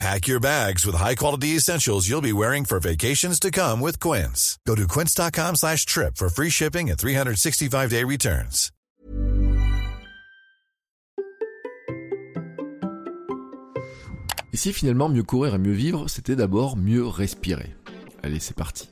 Pack your bags with high-quality essentials you'll be wearing for vacations to come with Quince. Go to quince.com slash trip for free shipping and 365-day returns. Et si finalement mieux courir et mieux vivre, c'était d'abord mieux respirer Allez, c'est parti.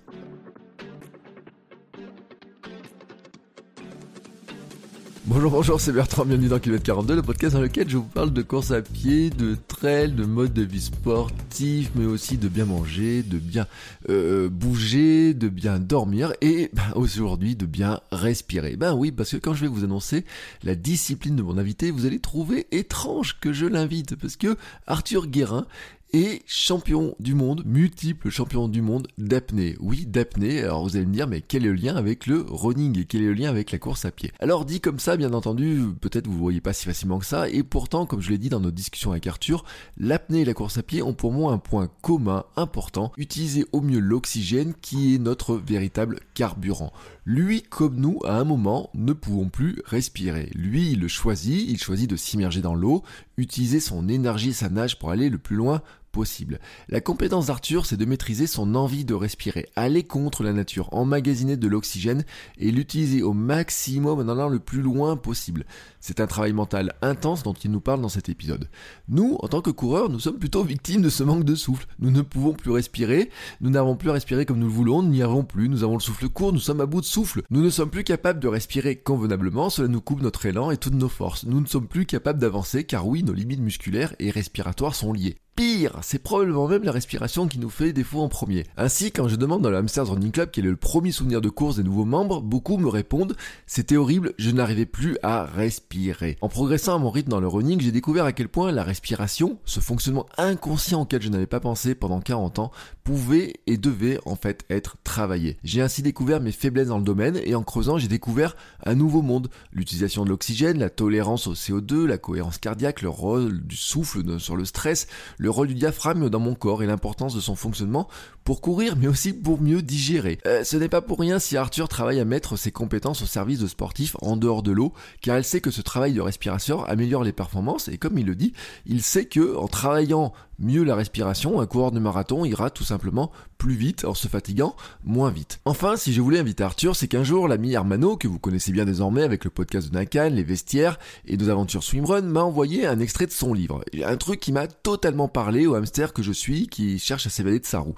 Bonjour, bonjour, c'est Bertrand, bienvenue dans Kilomètre 42, le podcast dans lequel je vous parle de course à pied, de trail, de mode de vie sportif, mais aussi de bien manger, de bien euh, bouger, de bien dormir et ben, aujourd'hui de bien respirer. Ben oui, parce que quand je vais vous annoncer la discipline de mon invité, vous allez trouver étrange que je l'invite, parce que Arthur Guérin et champion du monde, multiple champion du monde d'apnée. Oui, d'apnée. Alors vous allez me dire, mais quel est le lien avec le running et quel est le lien avec la course à pied? Alors dit comme ça, bien entendu, peut-être vous ne voyez pas si facilement que ça. Et pourtant, comme je l'ai dit dans nos discussions avec Arthur, l'apnée et la course à pied ont pour moi un point commun important utiliser au mieux l'oxygène qui est notre véritable carburant. Lui, comme nous, à un moment, ne pouvons plus respirer. Lui, il le choisit, il choisit de s'immerger dans l'eau, utiliser son énergie et sa nage pour aller le plus loin possible. La compétence d'Arthur, c'est de maîtriser son envie de respirer, aller contre la nature, emmagasiner de l'oxygène et l'utiliser au maximum en allant le plus loin possible. C'est un travail mental intense dont il nous parle dans cet épisode. Nous, en tant que coureurs, nous sommes plutôt victimes de ce manque de souffle. Nous ne pouvons plus respirer, nous n'avons plus respirer comme nous le voulons, nous n'y arrivons plus, nous avons le souffle court, nous sommes à bout de souffle. Nous ne sommes plus capables de respirer convenablement, cela nous coupe notre élan et toutes nos forces. Nous ne sommes plus capables d'avancer car oui, nos limites musculaires et respiratoires sont liées. Pire, c'est probablement même la respiration qui nous fait défaut en premier. Ainsi, quand je demande dans le Hamsters Running Club quel est le premier souvenir de course des nouveaux membres, beaucoup me répondent c'était horrible, je n'arrivais plus à respirer. En progressant à mon rythme dans le running, j'ai découvert à quel point la respiration, ce fonctionnement inconscient auquel je n'avais pas pensé pendant 40 ans, pouvait et devait en fait être travaillé. J'ai ainsi découvert mes faiblesses dans le domaine et en creusant, j'ai découvert un nouveau monde, l'utilisation de l'oxygène, la tolérance au CO2, la cohérence cardiaque, le rôle du souffle sur le stress, le rôle du diaphragme dans mon corps et l'importance de son fonctionnement pour courir mais aussi pour mieux digérer. Euh, ce n'est pas pour rien si Arthur travaille à mettre ses compétences au service de sportifs en dehors de l'eau car elle sait que ce travail de respiration améliore les performances et comme il le dit, il sait que en travaillant mieux la respiration, un coureur de marathon ira tout simplement plus vite en se fatiguant moins vite. Enfin, si je voulais inviter Arthur, c'est qu'un jour l'ami Hermano, que vous connaissez bien désormais avec le podcast de Nakan, les vestiaires et nos aventures swimrun, m'a envoyé un extrait de son livre. Un truc qui m'a totalement parlé au hamster que je suis qui cherche à s'évader de sa roue.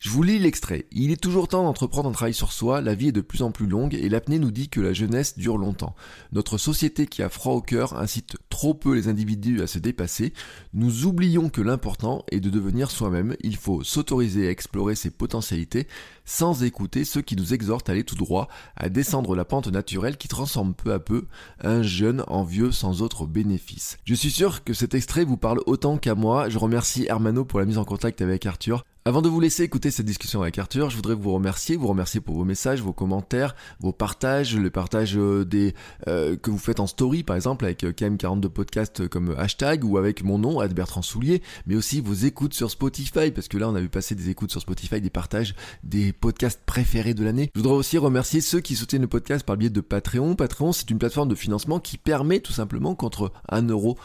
Je vous lis l'extrait. Il est toujours temps d'entreprendre un travail sur soi, la vie est de plus en plus longue et l'apnée nous dit que la jeunesse dure longtemps. Notre société qui a froid au cœur incite trop peu les individus à se dépasser. Nous oublions que l'important est de devenir soi-même. Il faut s'autoriser à explorer ses potentialités sans écouter ceux qui nous exhortent à aller tout droit, à descendre la pente naturelle qui transforme peu à peu un jeune en vieux sans autre bénéfice. Je suis sûr que cet extrait vous parle autant qu'à moi. Je remercie Hermano pour la mise en contact avec Arthur. Avant de vous laisser écouter cette discussion avec Arthur, je voudrais vous remercier, vous remercier pour vos messages, vos commentaires, vos partages, le partage euh, des euh, que vous faites en story par exemple avec euh, KM42 podcast comme hashtag ou avec mon nom Bertrand Soulier, mais aussi vos écoutes sur Spotify parce que là on a vu passer des écoutes sur Spotify, des partages des podcasts préférés de l'année. Je voudrais aussi remercier ceux qui soutiennent le podcast par le biais de Patreon. Patreon c'est une plateforme de financement qui permet tout simplement contre un euro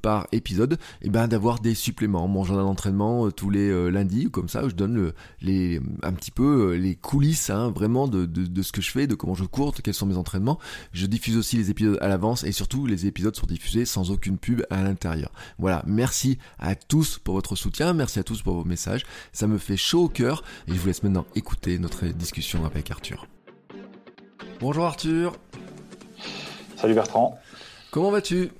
par épisode, et eh ben d'avoir des suppléments. Mon journal d'entraînement tous les lundis comme ça, où je donne les, un petit peu euh, les coulisses hein, vraiment de, de, ce que je fais, de comment je cours, quels sont mes entraînements. Je diffuse aussi les épisodes à l'avance et surtout les épisodes sont diffusés sans aucune pub à l'intérieur. Voilà, merci à tous pour votre soutien, merci à tous pour vos messages, ça me fait chaud au cœur et je vous laisse maintenant écouter notre discussion avec Arthur. Bonjour Arthur. Salut Bertrand. Comment vas-tu?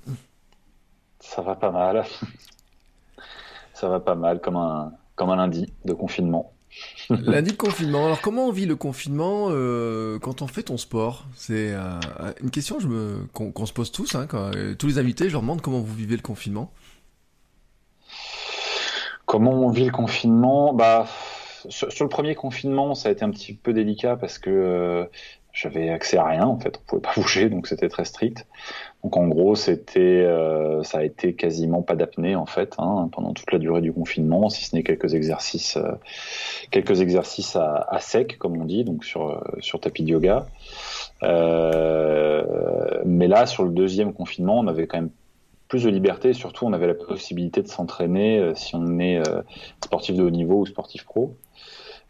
Ça va pas mal. Ça va pas mal comme un, comme un lundi de confinement. lundi de confinement. Alors comment on vit le confinement euh, quand on fait ton sport? C'est euh, une question je me, qu'on, se pose tous. Hein, euh, tous les invités, je leur demande comment vous vivez le confinement. Comment on vit le confinement? Bah sur, le premier confinement, ça a été un petit peu délicat parce que j'avais accès à rien en fait, on pouvait pas bouger, donc c'était très strict. Donc en gros, c'était, euh, ça a été quasiment pas d'apnée en fait hein, pendant toute la durée du confinement, si ce n'est quelques exercices, euh, quelques exercices à, sec comme on dit, donc sur euh, sur tapis de yoga. mais là, sur le deuxième confinement, on avait quand même plus de liberté et surtout on avait la possibilité de s'entraîner si on est sportif de haut niveau ou sportif pro.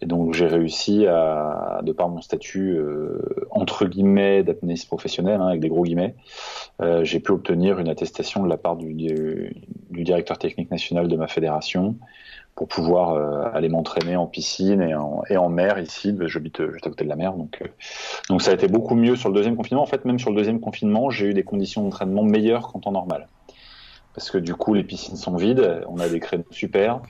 Et donc j'ai réussi à, de par mon statut euh, entre guillemets d'apnéiste professionnel, hein, avec des gros guillemets, euh, j'ai pu obtenir une attestation de la part du, directeur technique national de ma fédération pour pouvoir euh, aller m'entraîner en piscine et en, mer ici. J'habite juste à côté de la mer, donc donc ça a été beaucoup mieux sur le deuxième confinement. En fait, même sur le deuxième confinement, j'ai eu des conditions d'entraînement meilleures qu'en temps normal, parce que du coup les piscines sont vides, on a des créneaux super.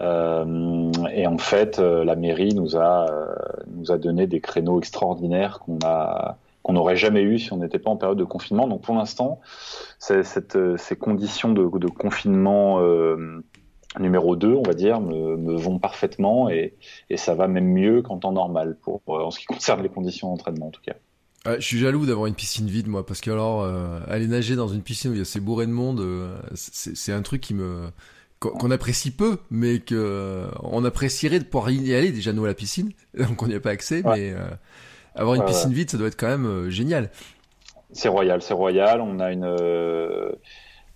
Euh, et en fait, euh, la mairie nous a euh, nous a donné des créneaux extraordinaires qu'on a qu'on n'aurait jamais eu si on n'était pas en période de confinement. Donc pour l'instant, ces conditions de, confinement numéro 2, on va dire, me, vont parfaitement et, et, ça va même mieux qu'en temps normal pour en ce qui concerne les conditions d'entraînement en tout cas. je suis jaloux d'avoir une piscine vide moi parce que alors aller nager dans une piscine où il y a ces bourrés de monde, c'est un truc qui me qu'on apprécie peu, mais que euh, on apprécierait de pouvoir y aller déjà nous à la piscine, donc on n'y a pas accès, mais euh, avoir une piscine vide, ça doit être quand même euh, génial. C'est royal, c'est royal. On a une.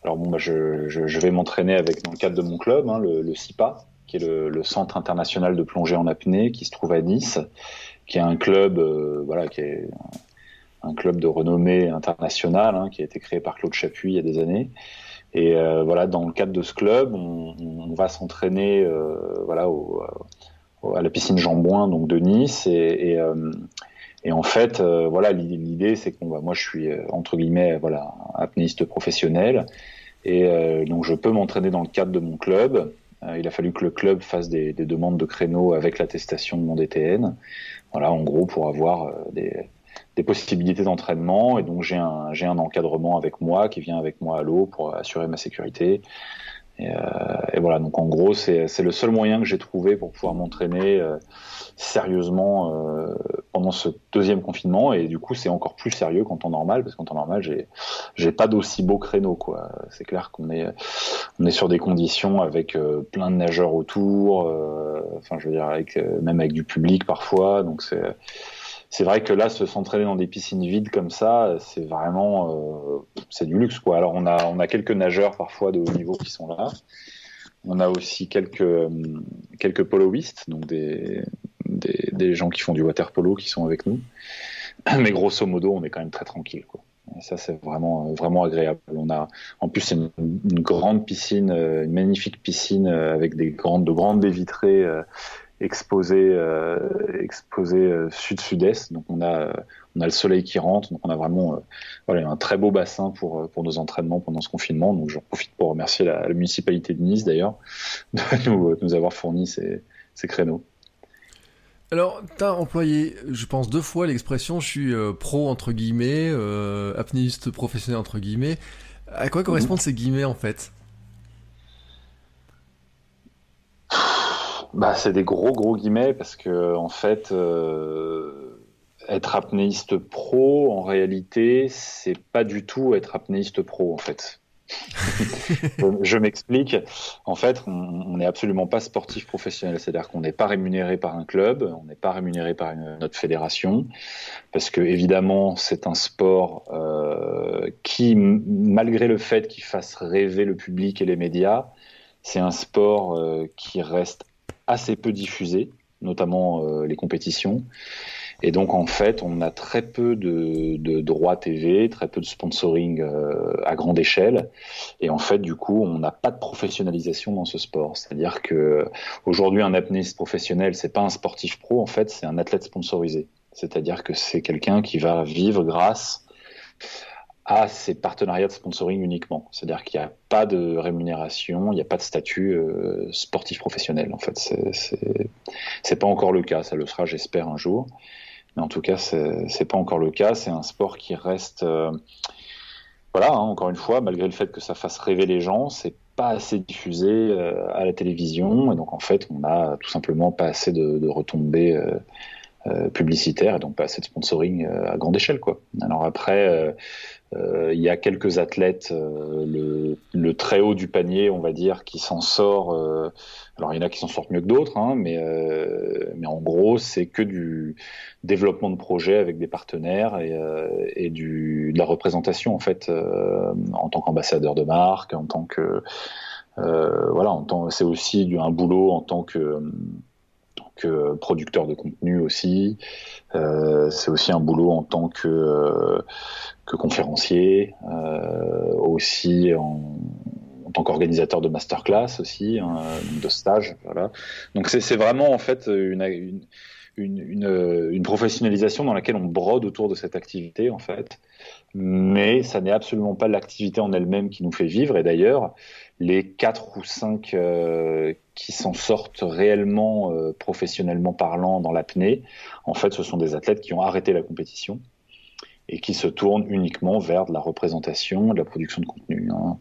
Alors bon, bah, je, je, vais m'entraîner avec dans le cadre de mon club, hein, le, le, CIPA, qui est le, le, Centre international de plongée en apnée, qui se trouve à Nice, qui est un club, voilà, qui est un club de renommée internationale, hein, qui a été créé par Claude Chapuis il y a des années. Et euh, voilà, dans le cadre de ce club, on, on va s'entraîner euh, voilà, au, à la piscine Jean Bouin, donc de Nice. Et, et, euh, et en fait, euh, voilà, l'idée, c'est que moi, je suis entre guillemets, voilà, apnéiste professionnel, et donc je peux m'entraîner dans le cadre de mon club. il a fallu que le club fasse des, des demandes de créneaux avec l'attestation de mon DTN. Voilà, en gros, pour avoir des des possibilités d'entraînement et donc j'ai un j'ai un encadrement avec moi qui vient avec moi à l'eau pour assurer ma sécurité. Et, euh, et voilà donc en gros c'est c'est le seul moyen que j'ai trouvé pour pouvoir m'entraîner euh, sérieusement euh, pendant ce deuxième confinement. Et du coup c'est encore plus sérieux qu'en temps normal parce qu'en temps normal j'ai j'ai pas d'aussi beau créneau quoi. C'est clair qu'on est on est sur des conditions avec euh, plein de nageurs autour euh, enfin je veux dire avec même avec du public parfois. Donc c'est c'est vrai que là, se s'entraîner dans des piscines vides comme ça, c'est vraiment, euh, c'est du luxe quoi. Alors on a, on a quelques nageurs parfois de haut niveau qui sont là. On a aussi quelques, euh, quelques poloistes, donc des, des, des, gens qui font du water polo qui sont avec nous. Mais grosso modo, on est quand même très tranquille quoi. Et ça, c'est vraiment, vraiment agréable. On a, en plus, c'est une, grande piscine, euh, une magnifique piscine euh, avec des grandes, de grandes baies vitrées exposé euh, exposé euh, sud-sud-est. Donc on a on a le soleil qui rentre, donc on a vraiment euh, voilà, un très beau bassin pour pour nos entraînements pendant ce confinement. Donc j'en profite pour remercier la, municipalité de Nice d'ailleurs de nous, nous avoir fourni ces, ces créneaux. Alors, tu as employé, je pense, deux fois l'expression je suis pro entre guillemets, euh, apnéiste professionnel entre guillemets. À quoi correspondent mhm. ces guillemets en fait? Bah, c'est des gros gros guillemets parce que en fait, euh, être apnéiste pro, en réalité, c'est pas du tout être apnéiste pro en fait. je m'explique. En fait, on n'est absolument pas sportif professionnel. C'est-à-dire qu'on n'est pas rémunéré par un club, on n'est pas rémunéré par une, notre fédération, parce que évidemment, c'est un sport euh, qui, malgré le fait qu'il fasse rêver le public et les médias, c'est un sport euh, qui reste assez peu diffusé, notamment euh, les compétitions. Et donc en fait, on a très peu de, de droits TV, très peu de sponsoring euh, à grande échelle, et en fait du coup, on n'a pas de professionnalisation dans ce sport. C'est-à-dire que aujourd'hui, un apnéiste professionnel, c'est pas un sportif pro, en fait, c'est un athlète sponsorisé. C'est-à-dire que c'est quelqu'un qui va vivre grâce à ces partenariats de sponsoring uniquement. C'est-à-dire qu'il n'y a pas de rémunération, il n'y a pas de statut euh, sportif professionnel. En fait, c'est pas encore le cas. Ça le sera, j'espère, un jour. Mais en tout cas, c'est pas encore le cas. C'est un sport qui reste, euh, voilà, hein, encore une fois, malgré le fait que ça fasse rêver les gens, c'est pas assez diffusé euh, à la télévision. Et donc, en fait, on n'a tout simplement pas assez de, de retombées publicitaire et donc pas assez de sponsoring à grande échelle. Quoi. Alors après, il y a quelques athlètes, le, le, très haut du panier, on va dire, qui s'en sort. alors il y en a qui s'en sortent mieux que d'autres, hein, mais, mais en gros, c'est que du développement de projets avec des partenaires et, et du, de la représentation en fait en tant qu'ambassadeur de marque, en tant que euh, voilà, c'est aussi un boulot en tant que producteur de contenu aussi. Euh, c'est aussi un boulot en tant que, que conférencier, euh, aussi en, tant qu'organisateur de masterclass aussi, hein, de stage. Voilà. Donc c'est vraiment en fait une, une, une, professionnalisation dans laquelle on brode autour de cette activité en fait. Mais ça n'est absolument pas l'activité en elle-même qui nous fait vivre. Et d'ailleurs, les quatre ou cinq euh, qui s'en sortent réellement, euh, professionnellement parlant, dans l'apnée, en fait, ce sont des athlètes qui ont arrêté la compétition et qui se tournent uniquement vers de la représentation, de la production de contenu. Hein.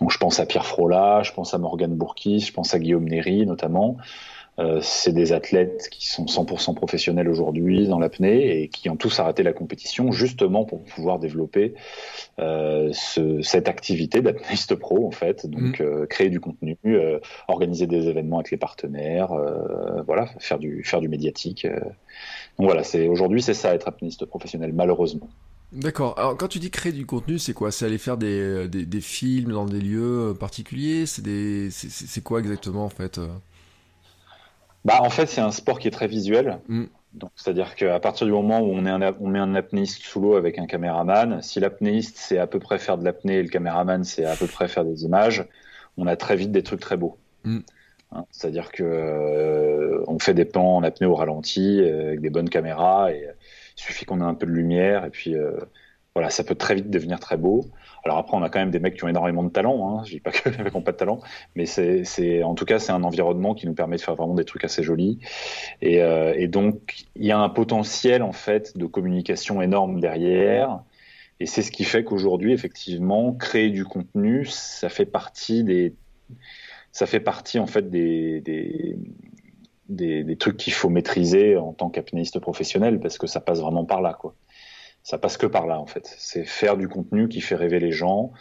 Donc, je pense à Pierre Frola, je pense à Morgane Bourquis, je pense à Guillaume Néry notamment. Euh, c'est des athlètes qui sont 100% professionnels aujourd'hui dans l'apnée et qui ont tous arrêté la compétition justement pour pouvoir développer euh, ce, cette activité d'apnéiste pro en fait. Donc mm. euh, créer du contenu, organiser des événements avec les partenaires, voilà, faire du faire du médiatique. Donc voilà, c'est aujourd'hui c'est ça être apnéiste professionnel malheureusement. D'accord. Alors quand tu dis créer du contenu, c'est quoi? C'est aller faire des, des, des, films dans des lieux particuliers? C'est quoi exactement en fait bah, en fait, c'est un sport qui est très visuel. Mm. Donc, c'est-à-dire qu'à partir du moment où on, est on met un apnéiste sous l'eau avec un caméraman, si l'apnéiste c'est à peu près faire de l'apnée et le caméraman c'est à peu près faire des images, on a très vite des trucs très beaux. Mm. Hein, c'est-à-dire que euh, on fait des plans en apnée au ralenti euh, avec des bonnes caméras et euh, il suffit qu'on ait un peu de lumière et puis voilà, ça peut très vite devenir très beau. Alors après, on a quand même des mecs qui ont énormément de talent. Hein. Je dis pas que n'ont pas de talent, mais c'est, en tout cas, c'est un environnement qui nous permet de faire vraiment des trucs assez jolis. Et, euh, et donc, il y a un potentiel en fait de communication énorme derrière. Et c'est ce qui fait qu'aujourd'hui, effectivement, créer du contenu, ça fait partie des, ça fait partie en fait des, des, des, des trucs qu'il faut maîtriser en tant qu'apnéiste professionnel parce que ça passe vraiment par là, quoi ça passe que par là en fait. C'est faire du contenu qui fait rêver les gens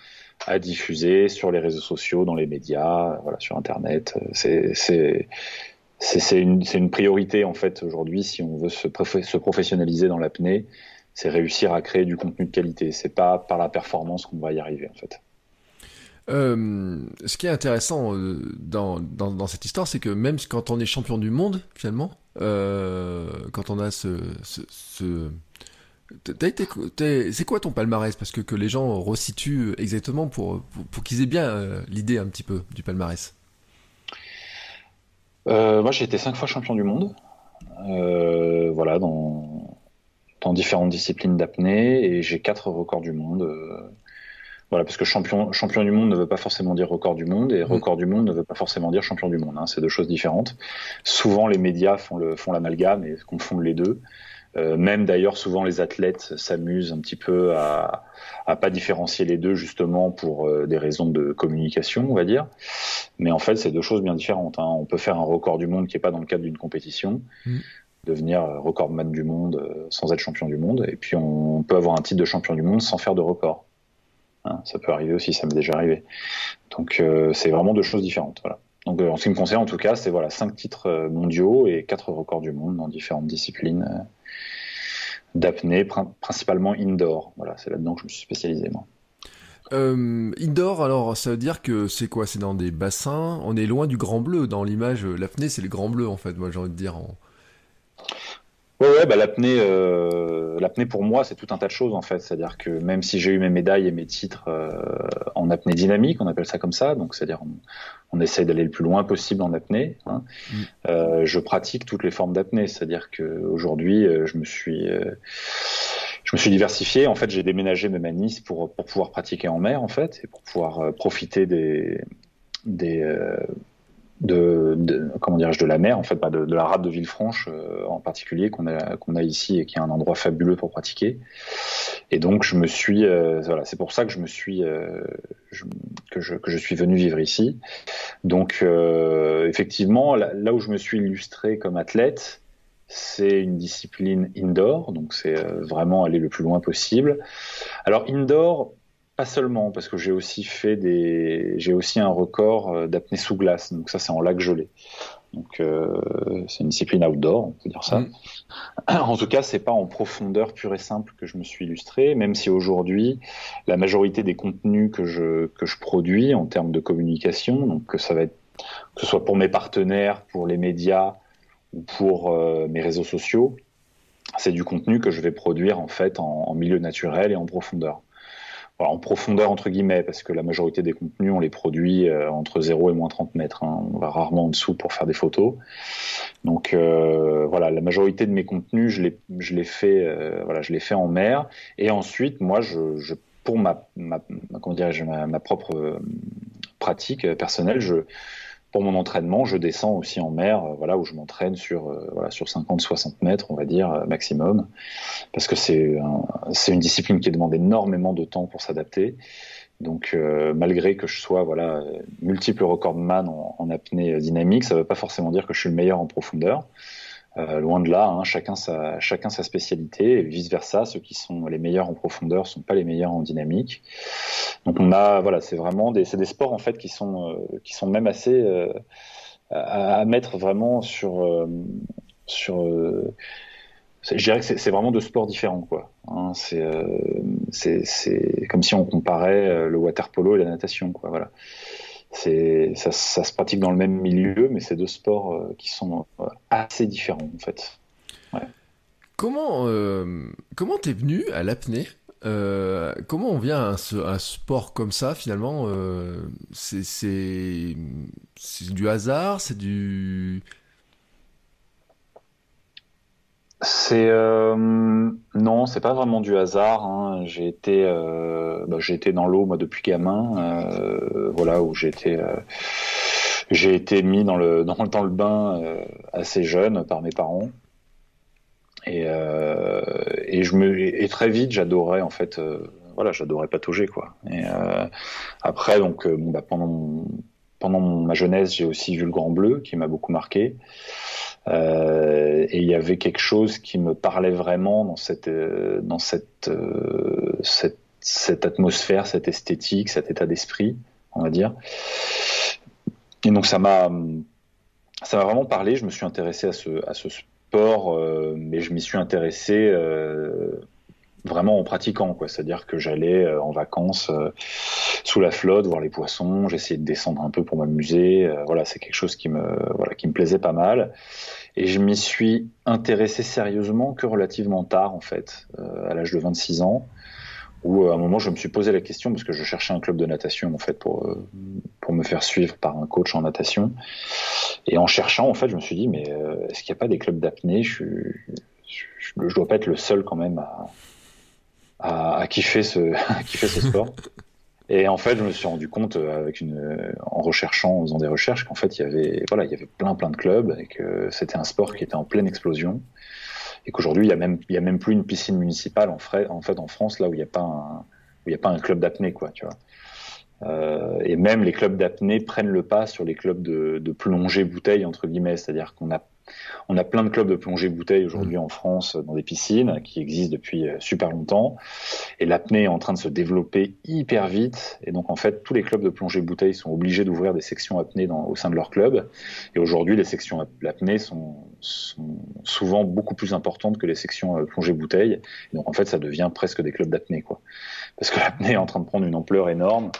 à diffuser sur les réseaux sociaux, dans les médias, voilà, sur Internet. C'est une, une, priorité en fait aujourd'hui si on veut se, se professionnaliser dans l'apnée, c'est réussir à créer du contenu de qualité. C'est pas par la performance qu'on va y arriver en fait. Euh, ce qui est intéressant euh, dans, dans, cette histoire, c'est que même quand on est champion du monde, finalement, euh, quand on a ce, ce c'est quoi ton palmarès? Parce que, que les gens resituent exactement pour, pour, qu'ils aient bien euh, l'idée un petit peu du palmarès. Euh, moi, j'ai été cinq fois champion du monde. Euh, voilà, dans, dans différentes disciplines d'apnée et j'ai quatre records du monde. voilà, parce que champion, champion du monde ne veut pas forcément dire record du monde et mmh. record du monde ne veut pas forcément dire champion du monde. Hein, c'est deux choses différentes. Souvent, les médias font l'amalgame font et confondent les deux. Euh, même d'ailleurs, souvent les athlètes s'amusent un petit peu à, à pas différencier les deux justement pour euh, des raisons de communication, on va dire. Mais en fait, c'est deux choses bien différentes. Hein. On peut faire un record du monde qui est pas dans le cadre d'une compétition, mmh. devenir euh, recordman du monde sans être champion du monde, et puis on peut avoir un titre de champion du monde sans faire de record. Hein, ça peut arriver aussi, ça m'est déjà arrivé. Donc c'est vraiment deux choses différentes. Voilà. Donc en ce qui me concerne, en tout cas, c'est voilà cinq titres mondiaux et quatre records du monde dans différentes disciplines d'apnée, principalement indoor. Voilà, c'est là-dedans que je me suis spécialisé moi. Euh, indoor, alors ça veut dire que c'est quoi? C'est dans des bassins? On est loin du grand bleu dans l'image. L'apnée, c'est le grand bleu en fait. Moi, j'ai envie de dire. Ouais, ouais bah, l'apnée, euh, l'apnée pour moi, c'est tout un tas de choses en fait. C'est-à-dire que même si j'ai eu mes médailles et mes titres euh, en apnée dynamique, on appelle ça comme ça, donc c'est-à-dire on, on essaie d'aller le plus loin possible en apnée. Hein. Mm. Euh, je pratique toutes les formes d'apnée, c'est-à-dire que aujourd'hui, euh, je me suis je me suis diversifié. En fait, j'ai déménagé mes manis pour pour pouvoir pratiquer en mer en fait et pour pouvoir profiter des des de, comment dirais-je de la mer en fait pas de, la rade de Villefranche euh, en particulier qu'on a qu'on a ici et qui est un endroit fabuleux pour pratiquer. Et donc je me suis euh, voilà c'est pour ça que je me suis euh, que je que je suis venu vivre ici. Donc effectivement là, où je me suis illustré comme athlète c'est une discipline indoor, donc c'est vraiment aller le plus loin possible. Alors indoor, pas seulement, parce que j'ai aussi fait des, j'ai aussi un record d'apnée sous glace, donc ça c'est en lac gelé. Donc euh, c'est une discipline outdoor, on peut dire ça. Mm. En tout cas, c'est pas en profondeur pure et simple que je me suis illustré, même si aujourd'hui la majorité des contenus que je que je produis en termes de communication, donc que ça va être que ce soit pour mes partenaires, pour les médias ou pour euh, mes réseaux sociaux, c'est du contenu que je vais produire en fait en milieu naturel et en profondeur en profondeur entre guillemets, parce que la majorité des contenus, on les produit euh, entre 0 et moins 30 mètres. Hein. On va rarement en dessous pour faire des photos. Donc euh, voilà, la majorité de mes contenus, je les, je fais, euh, voilà, je les fais en mer. Et ensuite, moi, je, je pour ma, ma, comment ma, ma propre pratique personnelle, je pour mon entraînement, je descends aussi en mer, euh, voilà, où je m'entraîne sur, euh, voilà, sur 50-60 mètres, on va dire, euh, maximum, parce que c'est c'est une discipline qui demande énormément de temps pour s'adapter. Donc, malgré que je sois voilà multiple recordman en apnée dynamique, ça ne veut pas forcément dire que je suis le meilleur en profondeur. Euh, loin de là, hein, chacun, sa, chacun sa spécialité et vice versa. Ceux qui sont les meilleurs en profondeur sont pas les meilleurs en dynamique. Donc on a, voilà, c'est vraiment des, des sports en fait qui sont, euh, qui sont même assez euh, à, mettre vraiment sur, sur. je dirais que c'est vraiment deux sports différents, quoi. Hein, c'est, comme si on comparait le water polo et la natation, quoi. Voilà ça, se pratique dans le même milieu, mais c'est deux sports euh, qui sont euh, assez différents en fait. Comment euh, comment t'es venu à l'apnée euh, Comment on vient à un, un, sport comme ça finalement C'est du hasard, c'est du C'est euh, non, c'est pas vraiment du hasard. Hein. J'ai été, euh, bah, j'ai été dans l'eau moi depuis gamin, euh, voilà où j'ai été, euh, j'ai été mis dans le dans, dans le bain euh, assez jeune par mes parents. Et, euh, et je me et très vite j'adorais en fait, voilà, j'adorais patauger quoi. Et après donc bon, bah, pendant pendant ma jeunesse j'ai aussi vu le Grand Bleu qui m'a beaucoup marqué. Euh, et il y avait quelque chose qui me parlait vraiment dans cette, euh, euh, cette, atmosphère, cette esthétique, cet état d'esprit, on va dire. Et donc ça m'a, ça m'a vraiment parlé. Je me suis intéressé à ce, à ce sport, mais je m'y suis intéressé vraiment en pratiquant quoi. C'est à dire que j'allais en vacances sous la flotte voir les poissons j'essayais de descendre un peu pour m'amuser voilà c'est quelque chose qui me voilà qui me plaisait pas mal. Et je m'y suis intéressé sérieusement que relativement tard, en fait, euh, à l'âge de 26 ans, où euh, à un moment je me suis posé la question, parce que je cherchais un club de natation, en fait, pour, euh, pour me faire suivre par un coach en natation. Et en cherchant, en fait, je me suis dit, mais est-ce qu'il n'y a pas des clubs d'apnée? Je, je, je, dois pas être le seul quand même à, à, à kiffer, ce, à kiffer ce sport. Et en fait, je me suis rendu compte euh, en recherchant, en faisant des recherches, qu'en fait, il y avait, voilà, il y avait plein, plein de clubs et que c'était un sport qui était en pleine explosion. Et qu'aujourd'hui, il y a même, il y a même plus une piscine municipale en fait, en France, là où il n'y a pas un, où il y a pas un club d'apnée, quoi, tu vois. Euh, et même les clubs d'apnée prennent le pas sur les clubs de, de plongée bouteille entre guillemets, c'est-à-dire qu'on a on a plein de clubs de plongée bouteille aujourd'hui en France dans des piscines qui existent depuis euh, super longtemps. Et l'apnée est en train de se développer hyper vite. Et donc, en fait, tous les clubs de plongée bouteille sont obligés d'ouvrir des sections apnée dans, au sein de leur club. Et aujourd'hui, les sections apnée sont, sont, souvent beaucoup plus importantes que les sections euh, plongée bouteille. Et donc, en fait, ça devient presque des clubs d'apnée, quoi. Parce que l'apnée est en train de prendre une ampleur énorme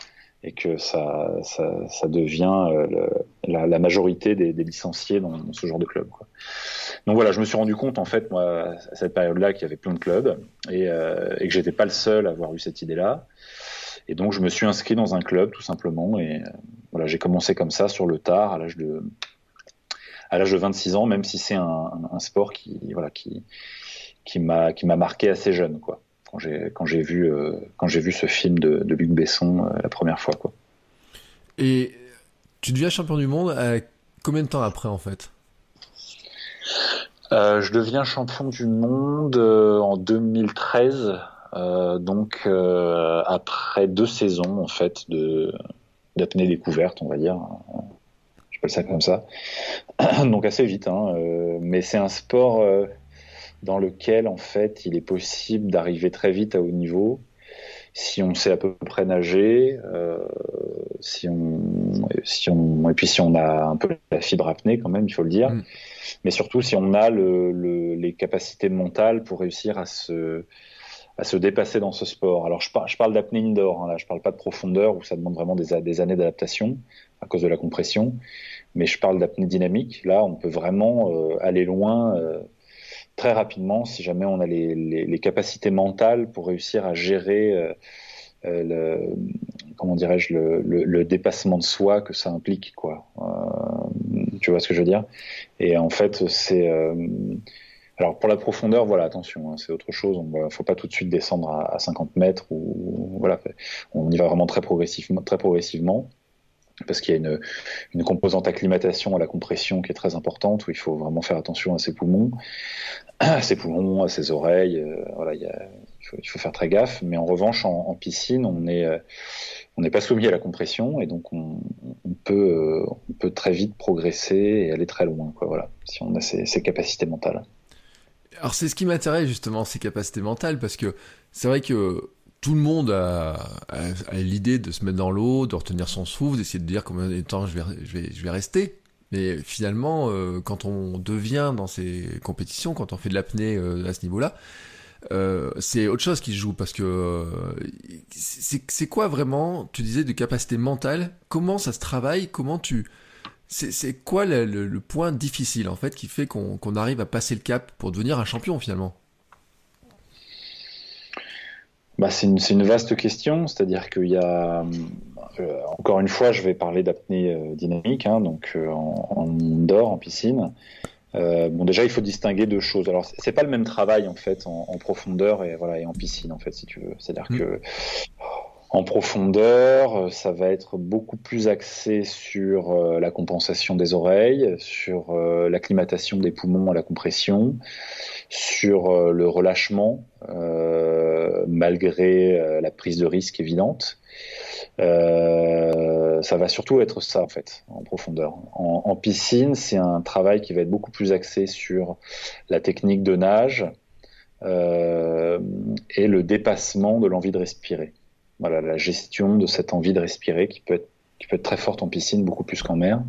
et que ça, ça, ça devient euh, le, la, la, majorité des, des licenciés dans, dans, ce genre de club. Quoi. Donc voilà, je me suis rendu compte en fait moi à cette période-là qu'il y avait plein de clubs et, euh, et que j'étais pas le seul à avoir eu cette idée-là. Et donc je me suis inscrit dans un club tout simplement et euh, voilà j'ai commencé comme ça sur le tard à l'âge de à l'âge de 26 ans, même si c'est un, un, un, sport qui voilà qui qui m'a qui m'a marqué assez jeune quoi quand j'ai quand j'ai vu euh, quand j'ai vu ce film de, de Luc Besson euh, la première fois quoi. Et tu deviens champion du monde à combien de temps après en fait? Euh, Je deviens champion du monde euh, en 2013, euh, donc après deux saisons en fait de d'apnée découverte, on va dire. j'appelle ça comme ça. Donc assez vite, hein, mais c'est un sport dans lequel en fait il est possible d'arriver très vite à haut niveau si on sait à peu près nager, euh, si on, si on, et puis si on a un peu la fibre apnée quand même, il faut le dire, mm. mais surtout si on a le, le, les capacités mentales pour réussir à se, à se dépasser dans ce sport. Alors je, je parle d'apnée indoor, hein, là je parle pas de profondeur où ça demande vraiment des, des années d'adaptation à cause de la compression, mais je parle d'apnée dynamique. Là on peut vraiment euh, aller loin. Euh, très rapidement si jamais on a les, les, capacités mentales pour réussir à gérer euh, euh, le, comment dirais-je le, le, dépassement de soi que ça implique quoi. Euh, tu vois ce que je veux dire? Et en fait c'est alors pour la profondeur, voilà, attention, hein, c'est autre chose. Il ne faut pas tout de suite descendre à, à, 50 mètres ou voilà, on y va vraiment très progressivement, très progressivement parce qu'il y a une, composante acclimatation à la compression qui est très importante, où il faut vraiment faire attention à ses poumons, à ses poumons, à ses oreilles. Euh, voilà, il, faut, faire très gaffe. Mais en revanche, en, piscine, euh, on n'est pas soumis à la compression et donc on, euh, peut très vite progresser et aller très loin. Voilà, si on a ces, ces capacités mentales. Alors c'est ce qui m'intéresse justement, ces capacités mentales, parce que c'est vrai que tout le monde a, l'idée de se mettre dans l'eau, de retenir son souffle, d'essayer de dire combien de temps je vais, rester. Mais finalement, euh, quand on devient dans ces compétitions, quand on fait de l'apnée euh, à ce niveau-là, euh, c'est autre chose qui joue parce que c'est quoi vraiment, tu disais, de capacité mentale? Comment ça se travaille? Comment tu c'est quoi le, point difficile en fait qui fait qu'on arrive à passer le cap pour devenir un champion finalement? Bah, c'est une, une, vaste question, c'est-à-dire qu'il y a, euh, encore une fois, je vais parler d'apnée euh, dynamique, hein, donc euh, en, en, indoor, en piscine. bon, déjà, il faut distinguer deux choses. Alors, c'est pas le même travail en fait en, en, profondeur et voilà et en piscine en fait, si tu veux. C'est-à-dire mmh. que en profondeur, ça va être beaucoup plus axé sur la compensation des oreilles, sur l'acclimatation des poumons à la compression, sur le relâchement malgré euh, la prise de risque évidente. Euh, ça va surtout être ça en fait, en profondeur. En, piscine, c'est un travail qui va être beaucoup plus axé sur la technique de nage euh, et le dépassement de l'envie de respirer. Voilà, la gestion de cette envie de respirer qui peut être, qui peut être très forte en piscine, beaucoup plus qu'en mer.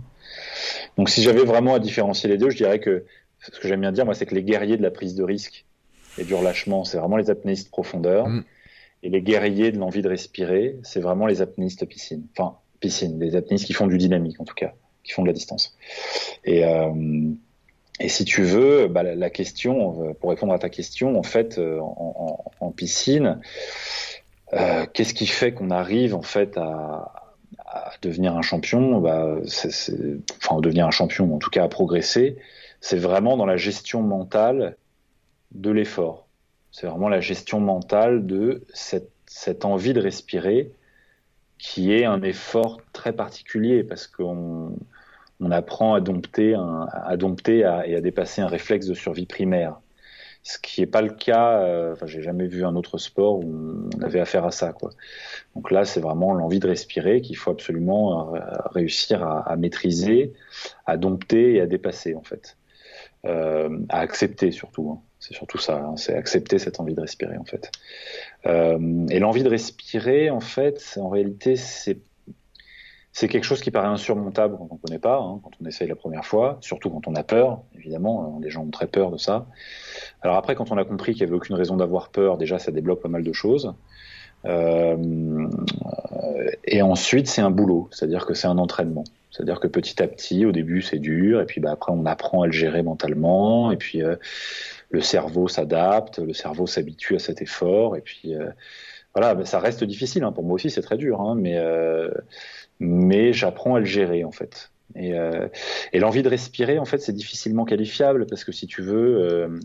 Donc si j'avais vraiment à différencier les deux, je dirais que ce que j'aime bien dire, moi, c'est que les guerriers de la prise de risque et du relâchement, c'est vraiment les apnéistes profondeur. Mm. Et les guerriers de l'envie de respirer, c'est vraiment les apnéistes piscine. Enfin, piscine, les apnéistes qui font du dynamique en tout cas, qui font de la distance. Et, euh, et si tu veux, bah, la, question, pour répondre à ta question, en fait, euh, en, en, piscine, euh, qu'est-ce qui fait qu'on arrive en fait à, à devenir un champion? Bah, c'est, Enfin, devenir un champion, en tout cas à progresser, c'est vraiment dans la gestion mentale de l'effort. C'est vraiment la gestion mentale de cette, cette, envie de respirer qui est un effort très particulier parce qu'on on apprend à dompter, un, à dompter et à dépasser un réflexe de survie primaire. Ce qui n'est pas le cas, euh, j'ai jamais vu un autre sport où on avait affaire à ça. Donc là, c'est vraiment l'envie de respirer qu'il faut absolument euh, réussir à, maîtriser, à dompter et à dépasser en fait. Euh, à accepter surtout. Hein. C'est surtout ça, hein. c'est accepter cette envie de respirer en fait. Et l'envie de respirer, en fait, en réalité, c'est c'est quelque chose qui paraît insurmontable quand on ne connaît pas, hein, quand on essaye la première fois, surtout quand on a peur, évidemment, les gens ont très peur de ça. Alors après, quand on a compris qu'il n'y avait aucune raison d'avoir peur, déjà ça débloque pas mal de choses. Euh, et ensuite, c'est un boulot, c'est-à-dire que c'est un entraînement. C'est-à-dire que petit à petit, au début, c'est dur, et puis bah, après, on apprend à le gérer mentalement, et puis euh, le cerveau s'adapte, le cerveau s'habitue à cet effort, et puis euh, voilà, ça reste difficile. Hein. Pour moi aussi, c'est très dur, hein, mais euh, mais j'apprends à le gérer en fait. Et, et l'envie de respirer, en fait, c'est difficilement qualifiable parce que si tu veux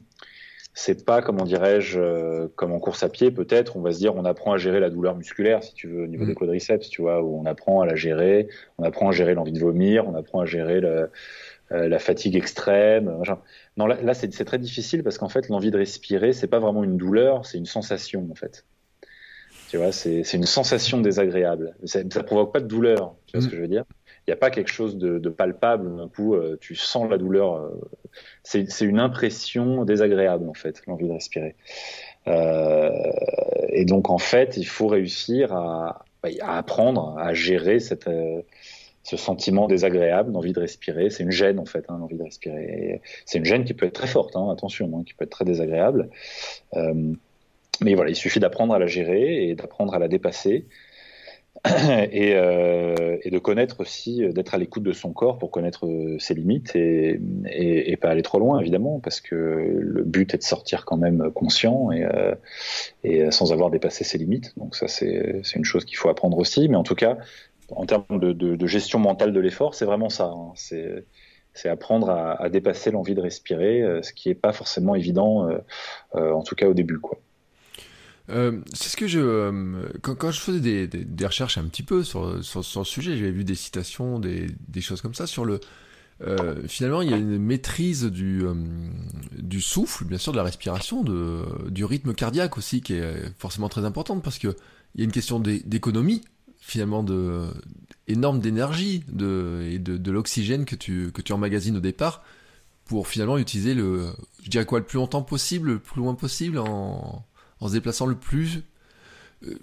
c'est pas, comment dirais-je, euh, comme en course à pied, peut-être, on va se dire, on apprend à gérer la douleur musculaire, si tu veux, au niveau des mm. quadriceps, tu vois, où on apprend à la gérer, on apprend à gérer l'envie de vomir, on apprend à gérer le, euh, la fatigue extrême. Non, là, là c'est très difficile parce qu'en fait, l'envie de respirer, c'est pas vraiment une douleur, c'est une sensation, en fait. Tu vois, c'est une sensation désagréable. Ça, ça provoque pas de douleur, tu vois ce mm. que je veux dire il n'y a pas quelque chose de, palpable. D'un coup, tu sens la douleur. c'est une impression désagréable en fait, l'envie de respirer. et donc en fait, il faut réussir à, à apprendre à gérer cette ce sentiment désagréable d'envie de respirer. C'est une gêne en fait, hein, l'envie de respirer. C'est une gêne qui peut être très forte, hein, attention, hein, qui peut être très désagréable. Euh, mais voilà, il suffit d'apprendre à la gérer et d'apprendre à la dépasser. Et, euh, et, de connaître aussi, d'être à l'écoute de son corps pour connaître ses limites et, pas aller trop loin évidemment, parce que le but est de sortir quand même conscient et, euh, sans avoir dépassé ses limites. Donc ça c'est une chose qu'il faut apprendre aussi, mais en tout cas en termes de, gestion mentale de l'effort, c'est vraiment ça. Hein. C'est apprendre à, dépasser l'envie de respirer, euh, ce qui n'est pas forcément évident, euh, euh, en tout cas au début. quoi. C'est ce que je quand, je faisais des, recherches un petit peu sur, sur, sujet, j'avais vu des citations, des, choses comme ça sur le. finalement, il y a une maîtrise du du souffle, bien sûr, de la respiration, de du rythme cardiaque aussi, qui est forcément très importante parce que il y a une question d'économie finalement de énorme d'énergie et de, de l'oxygène que tu, que tu emmagasines au départ pour finalement utiliser le, je dirais quoi, le plus longtemps possible, le plus loin possible en, en se déplaçant le plus. Euh,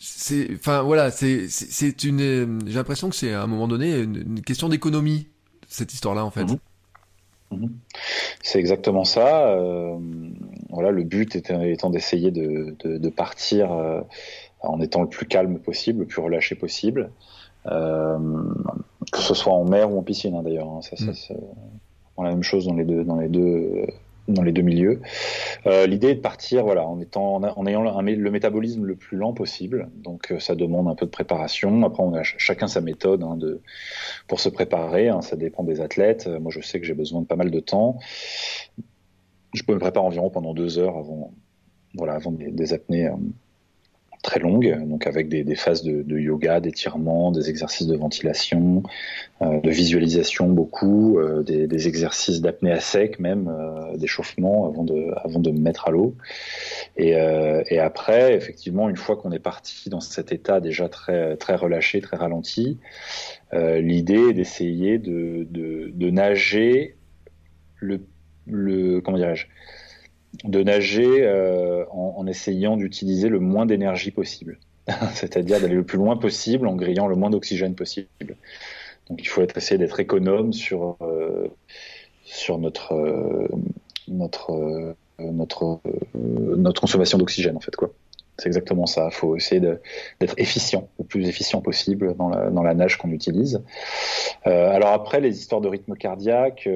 c'est, enfin voilà, c'est, c'est une, j'ai l'impression que c'est à un moment donné une, question d'économie cette histoire-là en fait. Mhm. Mhm. C'est exactement ça. Euh, voilà, le but étant, étant d'essayer de, de, de, partir. Euh, en étant le plus calme possible, le plus relâché possible, euh, que ce soit en mer ou en piscine hein, d'ailleurs. Hein, ça, ça, mm. la même chose dans les deux, dans les deux, dans les deux milieux. Euh, L'idée est de partir, voilà, en étant, en ayant le métabolisme le plus lent possible. Donc, euh, ça demande un peu de préparation. Après, on a chacun sa méthode hein, pour se préparer. Hein, ça dépend des athlètes. Euh, moi, je sais que j'ai besoin de pas mal de temps. Je peux me préparer environ pendant deux heures avant, voilà, avant des, apnées très longue, donc avec des, phases de, yoga, d'étirement, des exercices de ventilation, euh, de visualisation beaucoup, euh, des, exercices d'apnée à sec même, euh, d'échauffement avant de, avant de me mettre à l'eau. Et, après, effectivement, une fois qu'on est parti dans cet état déjà très, très relâché, très ralenti, l'idée est d'essayer de, de, nager le, le comment dirais-je de nager euh, en, essayant d'utiliser le moins d'énergie possible, c'est-à-dire d'aller le plus loin possible en grillant le moins d'oxygène possible. Donc il faut être, essayer d'être économe sur, euh, sur notre, euh, notre, notre, notre consommation d'oxygène en fait quoi. C'est exactement ça. Il faut essayer d'être efficient, le plus efficient possible dans la, dans la nage qu'on utilise. alors après, les histoires de rythme cardiaque,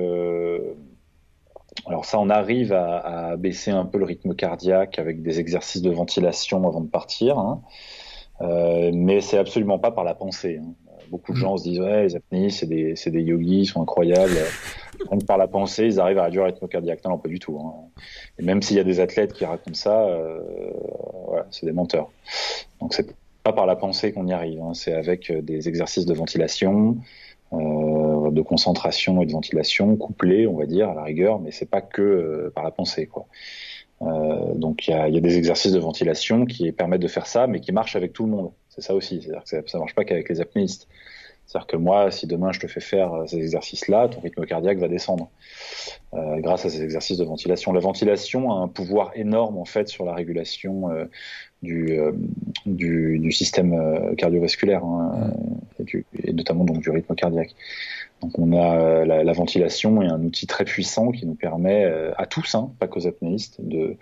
alors ça, on arrive à, baisser un peu le rythme cardiaque avec des exercices de ventilation avant de partir, hein. euh, mais c'est absolument pas par la pensée. Hein. Beaucoup de gens se disent ouais, les apnéistes, c'est des, c'est des yogis, ils sont incroyables. Donc par la pensée, ils arrivent à réduire le rythme cardiaque. Non, pas du tout. Hein. Et même s'il y a des athlètes qui racontent ça, euh, voilà, c'est des menteurs. Donc c'est pas par la pensée qu'on y arrive. Hein. C'est avec euh, des exercices de ventilation, euh, de concentration et de ventilation couplés, on va dire, à la rigueur, mais c'est pas que euh, par la pensée, quoi. Euh, donc il y a, y a, des exercices de ventilation qui permettent de faire ça, mais qui marchent avec tout le monde. C'est ça aussi. C'est-à-dire que ça, ça marche pas qu'avec les apnéistes. C'est-à-dire que moi, si demain je te fais faire ces exercices-là, ton rythme cardiaque va descendre euh, grâce à ces exercices de ventilation. La ventilation a un pouvoir énorme en fait sur la régulation euh, du, euh, du, du, système euh, cardiovasculaire hein, et, et, notamment donc du rythme cardiaque. Donc on a la, la, ventilation est un outil très puissant qui nous permet à tous, hein, pas qu'aux apnéistes, de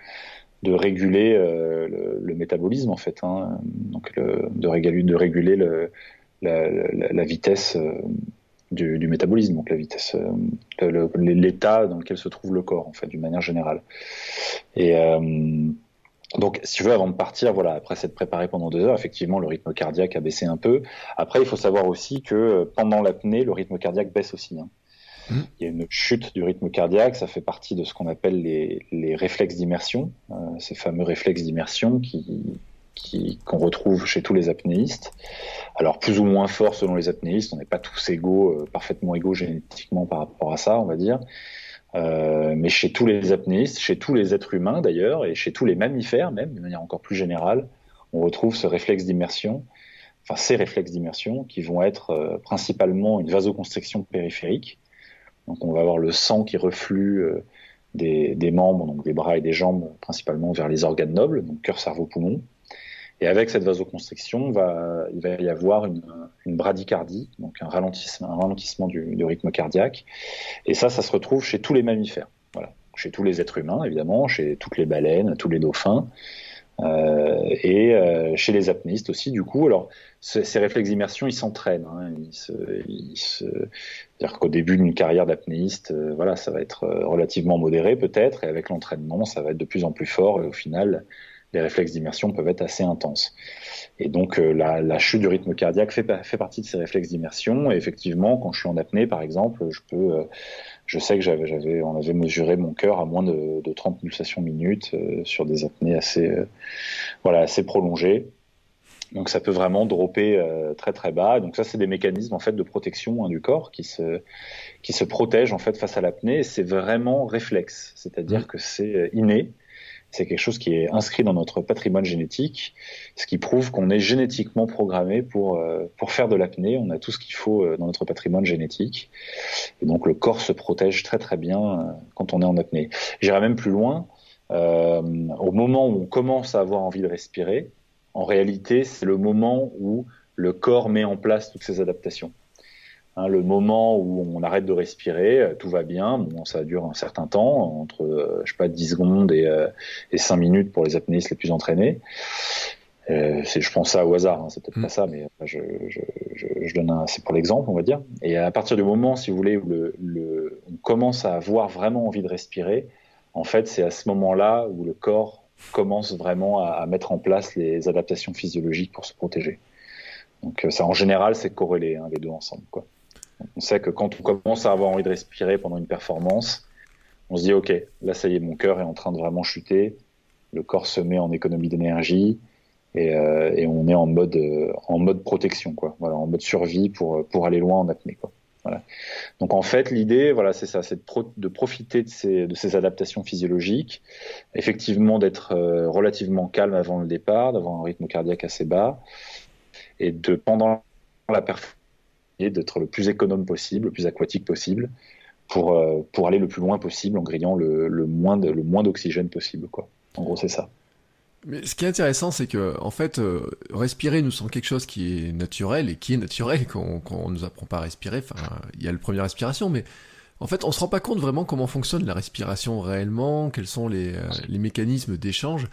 de réguler le, le, métabolisme en fait, hein, donc le, de réguler, de réguler le, la, la, vitesse euh, du, du, métabolisme, donc la vitesse, euh, l'état dans lequel se trouve le corps, en fait, d'une manière générale. Et euh, donc, si tu veux, avant de partir, voilà, après s'être préparé pendant deux heures, effectivement, le rythme cardiaque a baissé un peu. Après, il faut savoir aussi que pendant l'apnée, le rythme cardiaque baisse aussi. Hein. Mmh. Il y a une chute du rythme cardiaque, ça fait partie de ce qu'on appelle les, les réflexes d'immersion, euh, ces fameux réflexes d'immersion qui, qu'on retrouve chez tous les apnéistes. Alors plus ou moins fort selon les apnéistes, on n'est pas tous égaux, euh, parfaitement égaux génétiquement par rapport à ça, on va dire. Euh, mais chez tous les apnéistes, chez tous les êtres humains d'ailleurs, et chez tous les mammifères même, de manière encore plus générale, on retrouve ce réflexe d'immersion. enfin ces réflexes d'immersion, qui vont être principalement une vasoconstriction périphérique. Donc on va avoir le sang qui reflue des, des, membres, donc des bras et des jambes, principalement vers les organes nobles, donc cœur, cerveau, poumon. Et avec cette vasoconstriction, va, il va y avoir une, bradycardie, donc un ralentissement, du, rythme cardiaque. Et ça, ça se retrouve chez tous les mammifères. Chez tous les êtres humains, évidemment, chez toutes les baleines, tous les dauphins. Euh, et euh, chez les apnéistes aussi, du coup. Alors, ces réflexes d'immersion, ils s'entraînent. Hein. C'est-à-dire qu'au début d'une carrière d'apnéiste, euh, voilà, ça va être relativement modéré peut-être, et avec l'entraînement, ça va être de plus en plus fort, et au final, les réflexes d'immersion peuvent être assez intenses. Et donc euh, la, la, chute du rythme cardiaque fait, fait, partie de ces réflexes d'immersion. Et effectivement, quand je suis en apnée, par exemple, je peux, euh, je sais que j'avais, j'avais, on avait mesuré mon cœur à moins de, de 30 pulsations minutes euh, sur des apnées assez, euh, voilà, assez prolongées. Donc ça peut vraiment dropper euh, très très bas. Donc ça c'est des mécanismes en fait de protection hein, du corps qui se qui se protègent en fait face à l'apnée. C'est vraiment réflexe, c'est-à-dire mmh. que c'est inné c'est quelque chose qui est inscrit dans notre patrimoine génétique, ce qui prouve qu'on est génétiquement programmé pour, euh, pour faire de l'apnée. On a tout ce qu'il faut euh, dans notre patrimoine génétique. Et donc le corps se protège très très bien euh, quand on est en apnée. J'irai même plus loin. Au moment où on commence à avoir envie de respirer, en réalité, c'est le moment où le corps met en place toutes ces adaptations. Hein, le moment où on arrête de respirer, euh, tout va bien. Bon, ça dure un certain temps, entre euh, je sais pas 10 secondes et, euh, et 5 minutes pour les apnéistes les plus entraînés. Euh, je pense ça au hasard, hein, c'est peut-être mm. pas ça, mais je, je, je, je donne un, c'est pour l'exemple, on va dire. Et à partir du moment, si vous voulez, où le, le, on commence à avoir vraiment envie de respirer, en fait, c'est à ce moment-là où le corps commence vraiment à, à, mettre en place les adaptations physiologiques pour se protéger. Donc ça, en général, c'est corrélé, hein, les deux ensemble, quoi. On sait que quand on commence à avoir envie de respirer pendant une performance, on se dit ok, là ça y est, mon cœur est en train de vraiment chuter, le corps se met en économie d'énergie et, euh, on est en mode euh, en mode protection quoi, en mode survie pour pour aller loin en apnée quoi. Donc en fait l'idée voilà c'est ça, c'est de, pro de, profiter de ces de ces adaptations physiologiques, effectivement d'être euh, relativement calme avant le départ, d'avoir un rythme cardiaque assez bas et de pendant la performance d'être le plus économe possible, le plus aquatique possible, pour, euh, pour aller le plus loin possible en grillant le, le moins d'oxygène possible. Quoi. En gros, c'est ça. Mais ce qui est intéressant, c'est que en fait, euh, respirer nous semble quelque chose qui est naturel et qui est naturel qu'on qu'on nous apprend pas à respirer. Enfin, il y a le premier respiration, mais en fait, on se rend pas compte vraiment comment fonctionne la respiration réellement, quels sont les, euh, les mécanismes d'échange.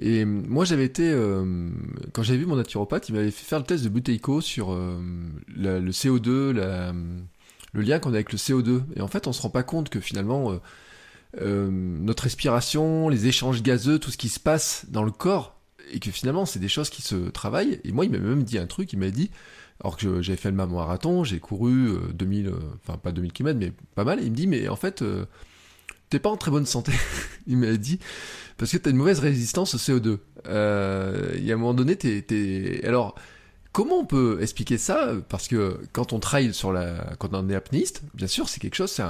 Et moi, j'avais été, euh, quand j'avais vu mon naturopathe, il m'avait fait faire le test de Buteiko sur euh, la, le CO2, la, le lien qu'on a avec le CO2. Et en fait, on se rend pas compte que finalement, euh, euh, notre respiration, les échanges gazeux, tout ce qui se passe dans le corps, et que finalement, c'est des choses qui se travaillent. Et moi, il m'a même dit un truc, il m'a dit, alors que j'avais fait le marathon, j'ai couru 2000, enfin pas 2000 km, mais pas mal, et il me dit, mais en fait t'es pas en très bonne santé, il m'a dit, parce que t'as une mauvaise résistance au CO2. Euh, il y a un moment donné, t'es. Alors, comment on peut expliquer ça? Parce que quand on travaille sur la... quand on est apnéiste, bien sûr, c'est quelque chose, c'est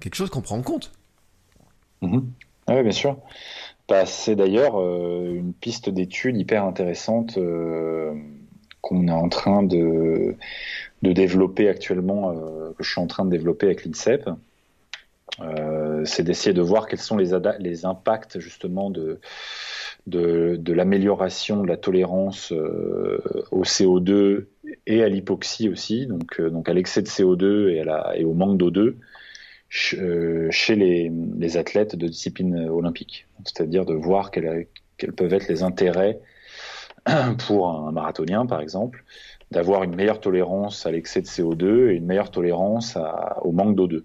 quelque chose qu'on prend en compte. Mmh. Oui, bien sûr. Bah, c'est d'ailleurs euh, une piste d'étude hyper intéressante euh, qu'on est en train de, de développer actuellement, euh, que je suis en train de développer avec l'INSEP. Euh, c'est d'essayer de voir quels sont les, impacts justement de, de, l'amélioration de la tolérance euh, au CO2 et à l'hypoxie aussi, donc, donc à l'excès de CO2 et, au manque d'O2 euh, chez les, les, athlètes de discipline olympique. C'est-à-dire de voir quels, quels peuvent être les intérêts pour un marathonien par exemple, d'avoir une meilleure tolérance à l'excès de CO2 et une meilleure tolérance à, au manque d'O2.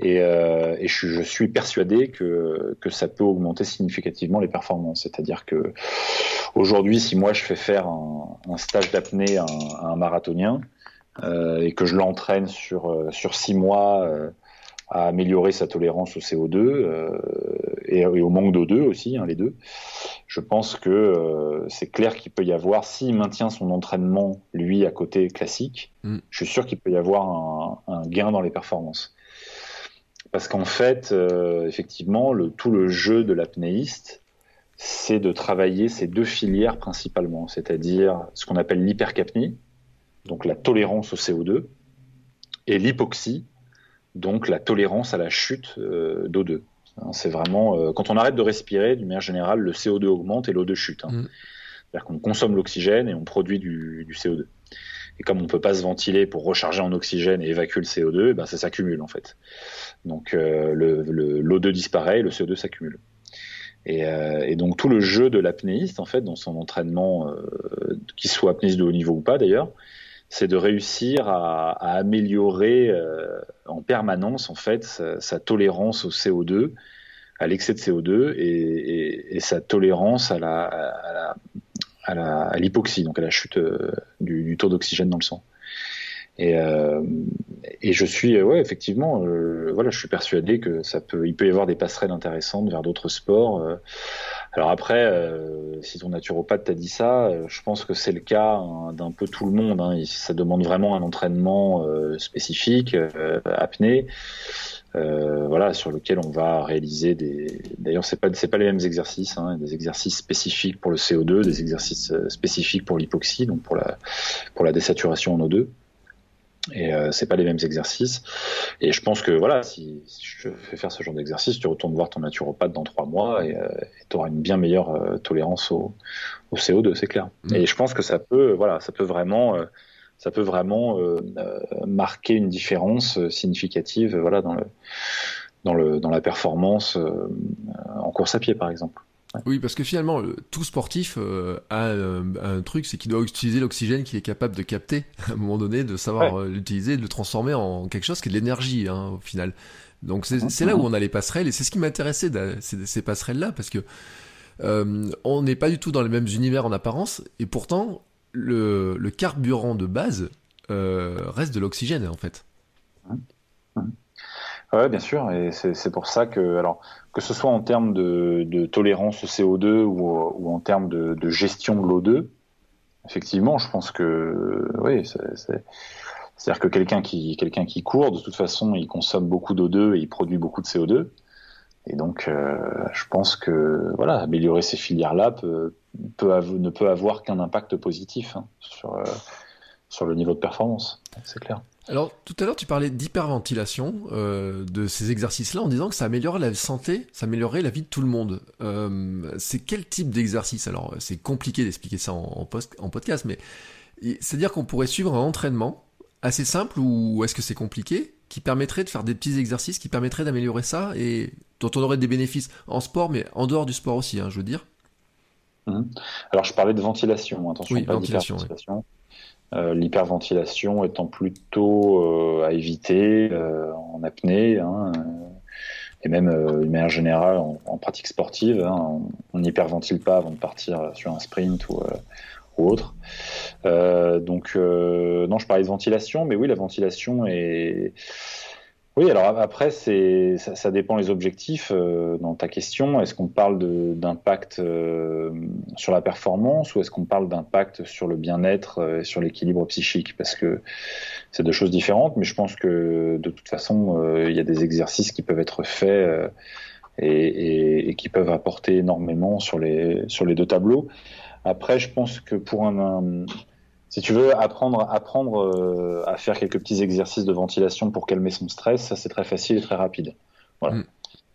Et, euh, et je, je, suis persuadé que, que ça peut augmenter significativement les performances. C'est-à-dire que aujourd'hui, si moi je fais faire un, un stage d'apnée à, un marathonien euh, et que je l'entraîne sur, euh, sur six mois euh, à améliorer sa tolérance au CO2 euh, et, et, au manque d'O2 aussi, hein, les deux, je pense que euh, c'est clair qu'il peut y avoir, s'il maintient son entraînement, lui, à côté classique, mm. je suis sûr qu'il peut y avoir un, un gain dans les performances. Parce qu'en fait, euh, effectivement, le, tout le jeu de l'apnéiste, c'est de travailler ces deux filières principalement, c'est-à-dire ce qu'on appelle l'hypercapnie, donc la tolérance au CO2, et l'hypoxie, donc la tolérance à la chute euh, d'O2. Hein, c'est vraiment euh, quand on arrête de respirer, d'une manière générale, le CO2 augmente et l'O2 chute. Hein. Mm. C'est-à-dire qu'on consomme l'oxygène et on produit du, CO2. Et comme on ne peut pas se ventiler pour recharger en oxygène et évacuer le CO2, eh ben ça s'accumule en fait. Donc euh, l'O2 disparaît et le CO2 s'accumule. Et, euh, et, donc tout le jeu de l'apnéiste, en fait, dans son entraînement, euh, qu'il soit apnéiste de haut niveau ou pas d'ailleurs, c'est de réussir à, améliorer euh, en permanence en fait sa, tolérance au CO2, à l'excès de CO2 et, sa tolérance à la, l'hypoxie, donc à la chute euh, du, taux d'oxygène dans le sang. Et, euh, je suis, ouais, effectivement, voilà, je suis persuadé que ça peut, il peut y avoir des passerelles intéressantes vers d'autres sports. Euh. Alors après, euh, si ton naturopathe t'a dit ça, je pense que c'est le cas hein, d'un peu tout le monde. Hein. Ça demande vraiment un entraînement spécifique, apnée. Euh, voilà, sur lequel on va réaliser des. D'ailleurs, c'est pas c'est pas les mêmes exercices, hein, des exercices spécifiques pour le CO2, des exercices spécifiques pour l'hypoxie, donc pour la pour la désaturation en O2 et euh, c'est pas les mêmes exercices. Et je pense que voilà, si, je fais faire ce genre d'exercice, tu retournes voir ton naturopathe dans trois mois et euh, tu auras une bien meilleure euh, tolérance au, au CO2, c'est clair. Mm. Et je pense que ça peut, voilà, ça peut vraiment, euh, ça peut vraiment marquer une différence significative, voilà, dans le, dans le, dans la performance en course à pied, par exemple. Oui, parce que finalement, tout sportif euh, a un, truc, c'est qu'il doit utiliser l'oxygène qu'il est capable de capter à un moment donné, de savoir euh, l'utiliser, de le transformer en quelque chose qui est de l'énergie hein, au final. Donc c'est là où on a les passerelles, et c'est ce qui m'intéressait, ces, ces passerelles-là, parce que euh, on n'est pas du tout dans les mêmes univers en apparence, et pourtant le, le carburant de base reste de l'oxygène en fait. Oui, bien sûr, et c'est pour ça que, alors, que ce soit en termes de, tolérance au CO2 ou, en termes de, gestion de l'O2, effectivement, je pense que, oui, c'est-à-dire que quelqu'un qui, quelqu'un qui court, de toute façon, il consomme beaucoup d'O2 et il produit beaucoup de CO2. Et donc, euh, je pense que, voilà, améliorer ces filières-là ne peut avoir qu'un impact positif hein, sur, euh, sur le niveau de performance, c'est clair. Alors, tout à l'heure, tu parlais d'hyperventilation euh, de ces exercices-là en disant que ça améliorait la santé, ça améliorait la vie de tout le monde. Euh, c'est quel type d'exercice? Alors, c'est compliqué d'expliquer ça en, en, podcast, mais c'est-à-dire qu'on pourrait suivre un entraînement assez simple ou est-ce que c'est compliqué qui permettrait de faire des petits exercices qui permettraient d'améliorer ça et dont on aurait des bénéfices en sport, mais en dehors du sport aussi, hein, je veux dire? Mmh. Alors, je parlais de ventilation, attention, oui, pas ventilation. L'hyperventilation étant plutôt euh, à éviter euh, en apnée. Hein, et même d'une manière générale en, pratique sportive, hein, on n'hyperventile pas avant de partir sur un sprint ou, ou autre. donc non, je parlais de ventilation, mais oui, la ventilation est oui, alors après, c'est ça, ça, dépend les objectifs. Euh, dans ta question, est-ce qu'on parle d'impact euh, sur la performance ou est-ce qu'on parle d'impact sur le bien-être euh, et sur l'équilibre psychique? Parce que c'est deux choses différentes, mais je pense que de toute façon, il y a des exercices qui peuvent être faits et, et, et, qui peuvent apporter énormément sur les sur les deux tableaux. Après, je pense que pour un, un si tu veux apprendre, apprendre euh, à faire quelques petits exercices de ventilation pour calmer son stress, ça c'est très facile et très rapide. Voilà. Mm.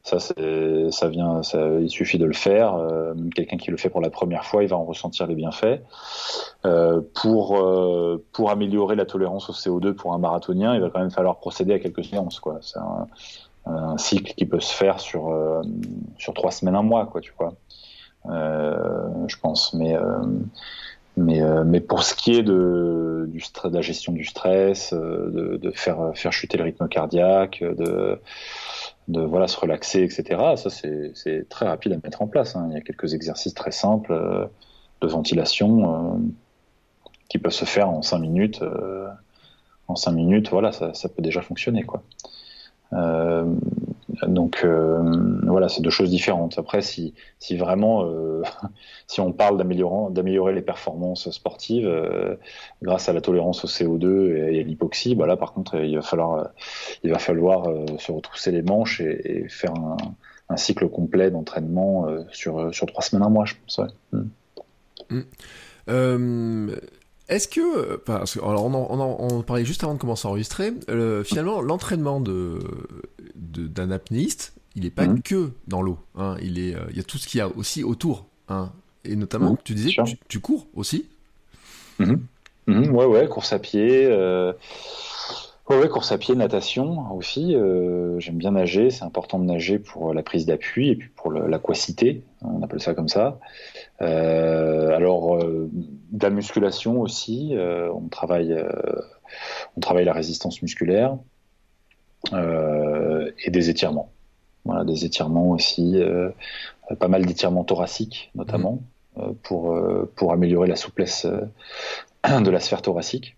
Ça, ça vient, ça, il suffit de le faire. Euh, quelqu'un qui le fait pour la première fois, il va en ressentir les bienfaits. Euh, pour pour améliorer la tolérance au CO2 pour un marathonien, il va quand même falloir procéder à quelques séances. C'est un, un cycle qui peut se faire sur sur trois semaines, un mois, quoi. Tu vois. je pense, mais mais, euh, mais pour ce qui est de, la gestion du stress, euh, de, faire, faire chuter le rythme cardiaque, de, voilà, se relaxer, etc., ça c'est très rapide à mettre en place. Hein. Il y a quelques exercices très simples euh, de ventilation qui peuvent se faire en 5 minutes. en 5 minutes, voilà, ça, ça, peut déjà fonctionner. Quoi. Donc euh, voilà, c'est deux choses différentes. Après, si, vraiment, euh, si on parle d'améliorer les performances sportives euh, grâce à la tolérance au CO2 et, à l'hypoxie, bah là par contre, il va falloir, il va falloir se retrousser les manches et, faire un, cycle complet d'entraînement sur, sur trois semaines, un mois, je pense. Hmm. Est-ce que, alors on, on, parlait juste avant de commencer à enregistrer, finalement l'entraînement de d'un apnéiste, il n'est pas hmm. que dans l'eau. Hein, il est, il y a tout ce qu'il y a aussi autour. Hein, et notamment, tu disais, tu, tu, cours aussi? Mhm, ouais, ouais, course à pied. Euh... Ouais, course à pied, natation aussi. Euh, j'aime bien nager, c'est important de nager pour la prise d'appui et puis pour l'aquacité, on appelle ça comme ça. Euh, alors, euh, de la musculation aussi, on travaille, on travaille la résistance musculaire et des étirements. Voilà, des étirements aussi, pas mal d'étirements thoraciques notamment. Mmh. Pour, pour améliorer la souplesse de la sphère thoracique.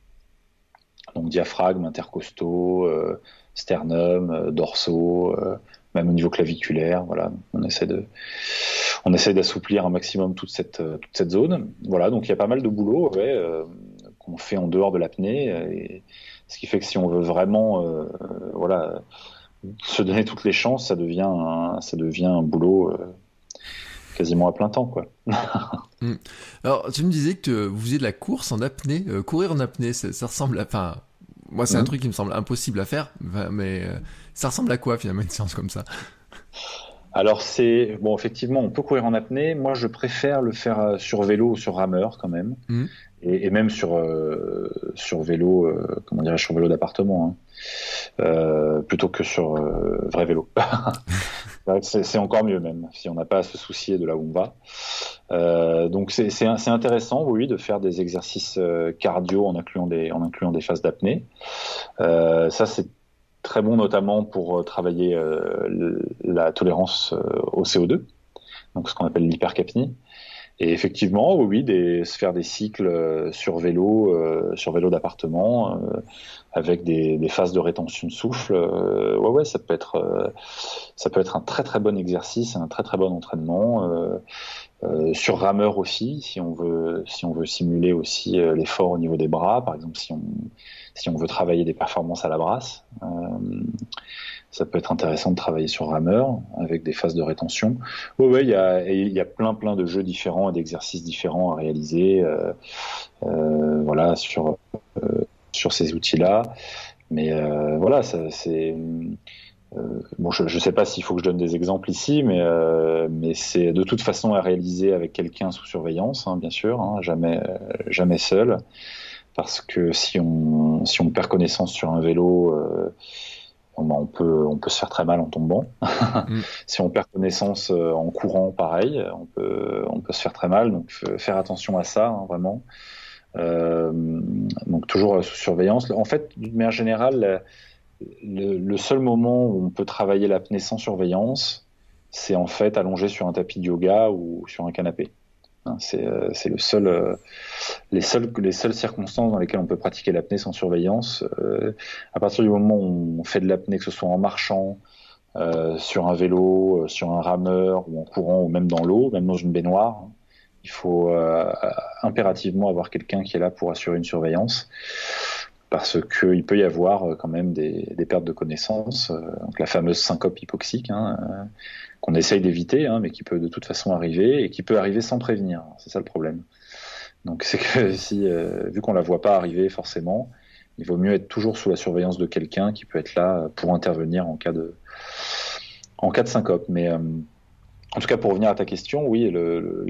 Donc diaphragme, intercostaux, euh, sternum, euh, dorsaux, euh, même au niveau claviculaire. Voilà, on essaie de, on essaie d'assouplir un maximum toute cette, toute cette zone. Voilà, donc il y a pas mal de boulot qu'on fait en dehors de l'apnée, ce qui fait que si on veut vraiment, voilà, se donner toutes les chances, ça devient, un, ça devient un boulot quasiment à plein temps, quoi. Hmm. Alors, tu me disais que vous faisiez de la course en apnée. Euh, courir en apnée, ça, ressemble à. Enfin, moi, c'est un hmm. truc qui me semble impossible à faire, mais euh, ça ressemble à quoi finalement une séance comme ça? Alors c'est bon effectivement on peut courir en apnée. Moi je préfère le faire euh, sur vélo ou sur rameur quand même, hmm. Et, même sur sur vélo comment dirais sur vélo d'appartement hein. plutôt que sur vrai vélo. c'est encore mieux même, si on n'a pas à se soucier de là où on va. Euh, donc c'est intéressant, oui, de faire des exercices euh, cardio en incluant des, en incluant des phases d'apnée. Euh, ça, c'est très bon notamment pour travailler la tolérance au CO2, donc ce qu'on appelle l'hypercapnie. Et effectivement, oui, des, se faire des cycles sur vélo, sur vélo d'appartement, avec des, des, phases de rétention de souffle, ouais, ouais, ça peut être, ça peut être un très très bon exercice, un très très bon entraînement. Euh, sur rameur aussi, si on veut, si on veut simuler aussi euh, l'effort au niveau des bras, par exemple, si on, si on veut travailler des performances à la brasse, euh, ça peut être intéressant de travailler sur rameur avec des phases de rétention. Oui, oui, il y a, y a plein, plein de jeux différents et d'exercices différents à réaliser, voilà, sur sur ces outils-là. Mais voilà, c'est euh, bon, je ne sais pas s'il faut que je donne des exemples ici, mais, euh, mais c'est de toute façon à réaliser avec quelqu'un sous surveillance, hein, bien sûr, hein, jamais, euh, jamais seul, parce que si on, si on perd connaissance sur un vélo, on, peut, on peut se faire très mal en tombant. Mm. si on perd connaissance en courant, pareil, on peut, on peut se faire très mal. Donc faire attention à ça, hein, vraiment. donc toujours sous surveillance. En fait, d'une manière générale, le, seul moment où on peut travailler l'apnée sans surveillance, c'est en fait allongé sur un tapis de yoga ou sur un canapé. Hein, euh, c'est le seul, euh, les, seules, les seules circonstances dans lesquelles on peut pratiquer l'apnée sans surveillance. Euh, à partir du moment où on fait de l'apnée, que ce soit en marchant, sur un vélo, sur un rameur ou en courant ou même dans l'eau, même dans une baignoire, il faut impérativement avoir quelqu'un qui est là pour assurer une surveillance parce qu'il peut y avoir euh, quand même des, pertes de connaissances, euh, donc la fameuse syncope hypoxique, hein, euh, qu'on essaye d'éviter, hein, mais qui peut de toute façon arriver, et qui peut arriver sans prévenir. C'est ça le problème. Donc c'est que si, vu qu'on la voit pas arriver forcément, il vaut mieux être toujours sous la surveillance de quelqu'un qui peut être là pour intervenir en cas de, en cas de syncope. Mais en tout cas, pour revenir à ta question, oui, le,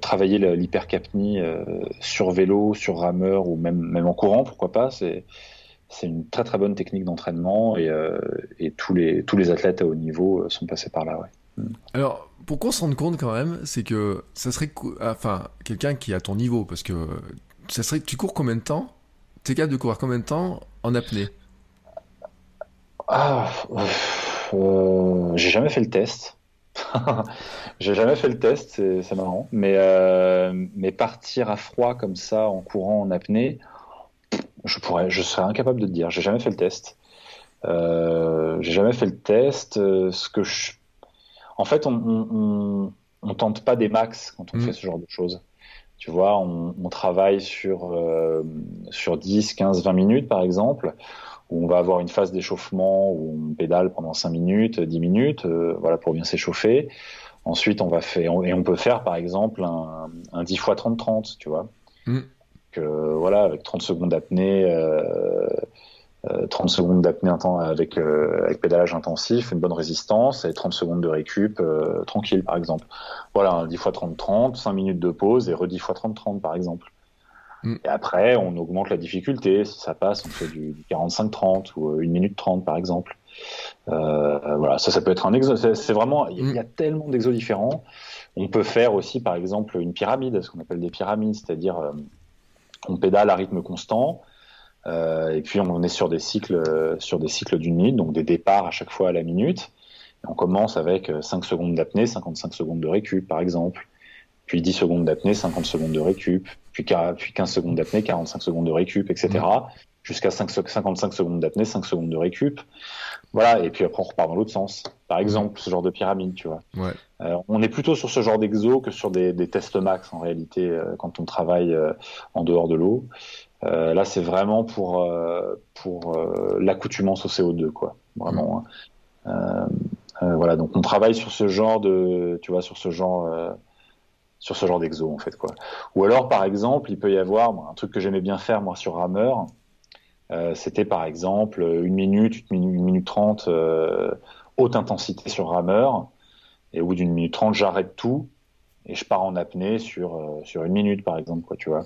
travailler l'hypercapnie euh, sur vélo, sur rameur ou même, même en courant, pourquoi pas, c'est une très très bonne technique d'entraînement et, euh, et, tous, les, tous les athlètes à haut niveau euh, sont passés par là. Ouais. Mm. Alors, pour qu'on se rende compte quand même, c'est que ça serait enfin quelqu'un qui est à ton niveau, parce que ça serait tu cours combien de temps? T'es capable de courir combien de temps en apnée? Ah, j'ai jamais fait le test. J'ai jamais fait le test, c'est marrant. Mais, euh, mais partir à froid comme ça en courant en apnée, je pourrais, je serais incapable de te dire. J'ai jamais fait le test. Euh, j'ai jamais fait le test. Euh, ce que je... En fait, on, on, tente pas des max quand on mm. fait ce genre de choses. Tu vois, on, on travaille sur, sur 10, 15, 20 minutes par exemple où on va avoir une phase d'échauffement où on pédale pendant 5 minutes, 10 minutes, euh, voilà pour bien s'échauffer. Ensuite, on va faire et on peut faire par exemple un, un 10 x 30 30, tu vois. Mm. Que voilà, avec 30 secondes d'apnée euh, euh, 30 secondes d'apnée avec euh, avec pédalage intensif, une bonne résistance et 30 secondes de récup euh, tranquille par exemple. Voilà, un 10 x 30 30, 5 minutes de pause et re 10 x 30 30 par exemple. Mm. Et après, on augmente la difficulté. Si ça passe, on fait du, du 45-30 ou 1 minute 30 par exemple. Euh, voilà, ça, ça peut être un exo. C'est vraiment, il y a- y, a tellement d'exos différents. On peut faire aussi, par exemple, une pyramide, ce qu'on appelle des pyramides, c'est-à-dire euh, on pédale à rythme constant. euh, et puis on est sur des cycles, euh, sur des cycles d'une minute, donc des départs à chaque fois à la minute. Et on commence avec euh, 5 secondes d'apnée, 55 secondes de récup, par exemple. Puis 10 secondes d'apnée, 50 secondes de récup. Puis, quar- puis 15 secondes d'apnée, 45 secondes de récup, etc. Jusqu'à 5 se- 55 secondes d'apnée, 5 secondes de récup. Voilà. Et puis après, on repart dans l'autre sens. Par exemple, ce genre de pyramide, tu vois. Ouais. Euh, on est plutôt sur ce genre d'exo que sur des, des tests max en réalité euh, quand on travaille euh, en dehors de l'eau. Là, c'est vraiment pour pour l'accoutumance au CO2, quoi. Vraiment. hein. Euh, euh, voilà. Donc, on travaille sur ce genre de, tu vois, sur ce genre sur ce genre d'exo en fait, quoi. Ou alors, par exemple, il peut y avoir un truc que j'aimais bien faire moi sur rameur. C'était par exemple une minute, une minute, trente euh, haute intensité sur rameur. Et au bout d'une minute trente, j'arrête tout et je pars en apnée sur euh, sur une minute par exemple, quoi, tu vois,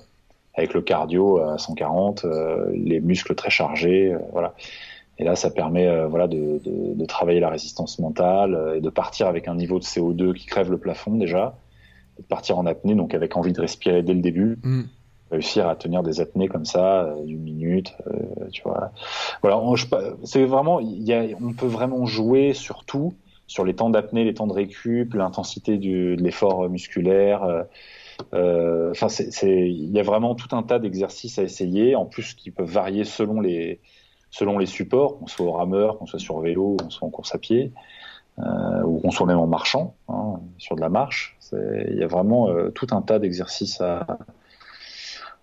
avec le cardio à 140, euh, les muscles très chargés, voilà. Et là, ça permet voilà de, de, travailler la résistance mentale et de partir avec un niveau de CO2 qui crève le plafond déjà, et de partir en apnée, donc avec envie de respirer dès le début, Mm. réussir à tenir des apnées comme ça euh, d'une minute, euh, tu vois. Voilà, c'est vraiment, y a, on peut vraiment jouer sur tout, sur les temps d'apnée, les temps de récup, l'intensité de l'effort musculaire. euh, euh, Enfin, c'est, c'est- il y a vraiment tout un tas d'exercices à essayer, en plus qui peuvent varier selon les selon les supports, qu'on soit au rameur, qu'on soit sur vélo, qu'on soit en course à pied, euh, ou qu'on soit même en marchant, hein, sur de la marche. Il y a vraiment euh, tout un tas d'exercices à,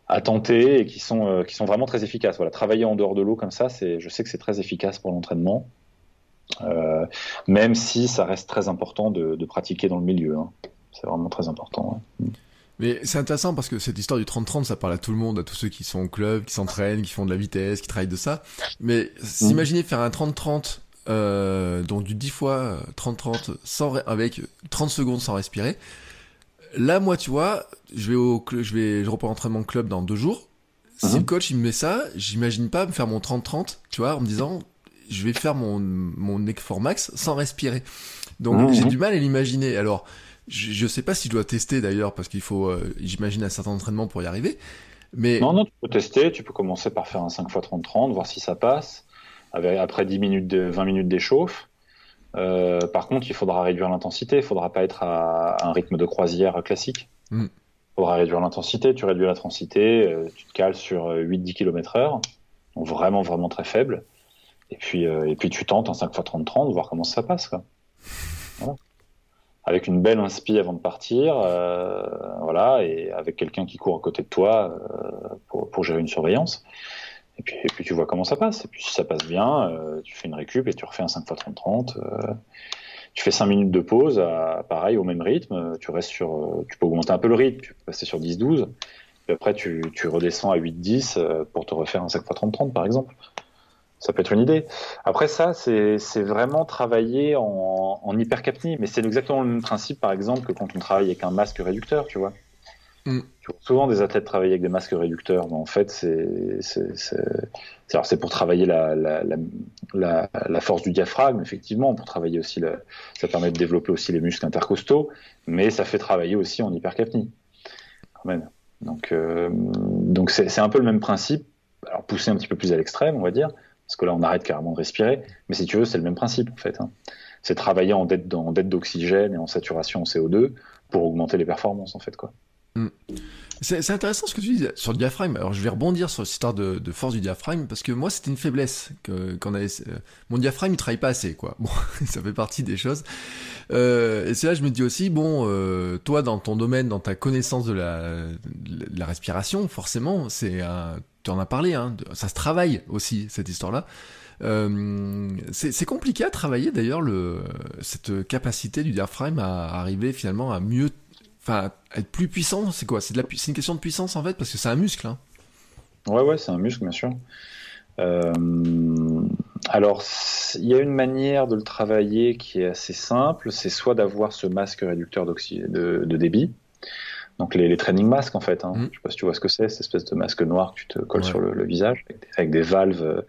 à tenter et qui sont euh, qui sont vraiment très efficaces. Voilà, travailler en dehors de l'eau comme ça, c'est, je sais que c'est très efficace pour l'entraînement, euh, même si ça reste très important de, de pratiquer dans le milieu. hein. C'est vraiment très important. ouais. Mais c'est intéressant parce que cette histoire du 30-30, ça parle à tout le monde, à tous ceux qui sont au club, qui s'entraînent, qui font de la vitesse, qui travaillent de ça. Mais s'imaginer faire un 30-30, euh, donc du 10 fois euh, 30-30, sans, ré- avec 30 secondes sans respirer. Là, moi, tu vois, je vais au je vais, je reprends l'entraînement de club dans deux jours. Si Mhm. le coach, il me met ça, j'imagine pas me faire mon 30-30, tu vois, en me disant, je vais faire mon, mon effort max sans respirer. Donc, Mhm. j'ai du mal à l'imaginer. Alors, je, je sais pas si je dois tester d'ailleurs, parce qu'il faut, euh, j'imagine, un certain entraînement pour y arriver. Mais, Non, non, tu peux tester. Tu peux commencer par faire un 5 x 30-30, voir si ça passe. Après 10 minutes de, 20 minutes d'échauffe. Euh, par contre, il faudra réduire l'intensité. Il faudra pas être à, un rythme de croisière classique. Mm. Il faudra réduire l'intensité. Tu réduis l'intensité, euh, tu te cales sur euh, 8-10 km heure. Donc vraiment, vraiment très faible. Et puis, euh, et puis tu tentes un 5 x 30-30, voir comment ça passe. Quoi. Voilà. Avec une belle inspi avant de partir, euh, voilà, et avec quelqu'un qui court à côté de toi euh, pour, pour gérer une surveillance. Et puis, et puis tu vois comment ça passe. Et puis si ça passe bien, euh, tu fais une récup et tu refais un 5 x 30-30. euh, tu fais 5 minutes de pause, à- pareil, au même rythme. Tu restes sur, euh, tu peux augmenter un peu le rythme, tu peux passer sur 10-12. Puis après, tu, tu redescends à 8-10 euh, pour te refaire un 5 x 30-30, par exemple. Ça peut être une idée. Après ça, c'est c'est vraiment travailler en, en hypercapnie, mais c'est exactement le même principe, par exemple, que quand on travaille avec un masque réducteur, tu vois. Mm. Souvent des athlètes travailler avec des masques réducteurs, mais en fait, c'est pour travailler la, force du diaphragme, effectivement, pour travailler aussi, ça permet de développer aussi les muscles intercostaux, mais ça fait travailler aussi en hypercapnie. Donc, euh, donc c'est un peu le même principe, alors poussé un petit peu plus à l'extrême, on va dire, parce que là, on arrête carrément de respirer. Mais si tu veux, c'est le même principe, en fait. hein. C'est travailler en dette d'oxygène et en saturation en CO2 pour augmenter les performances, en fait, quoi. C'est c'est intéressant ce que tu dis sur le diaphragme. Alors je vais rebondir sur cette histoire de, force du diaphragme parce que moi c'était une faiblesse qu'on avait. euh, mon diaphragme il travaille pas assez quoi. Bon, ça fait partie des choses. Euh, et c'est là je me dis aussi bon, euh, toi dans ton domaine, dans ta connaissance de la, respiration, forcément c'est tu en as parlé, hein, ça se travaille aussi cette histoire-là. C'est compliqué à travailler d'ailleurs cette capacité du diaphragme à arriver finalement à mieux, enfin, être plus puissant. C'est quoi? C'est une question de puissance en fait parce que c'est un muscle. Hein. Ouais, ouais, c'est un muscle bien sûr. Euh, alors, il y a une manière de le travailler qui est assez simple, c'est soit d'avoir ce masque réducteur de, de, débit, donc les, training masks en fait. Hein. Mm. Je sais pas si tu vois ce que c'est, cette espèce de masque noir que tu te colles sur le, visage avec des, valves euh,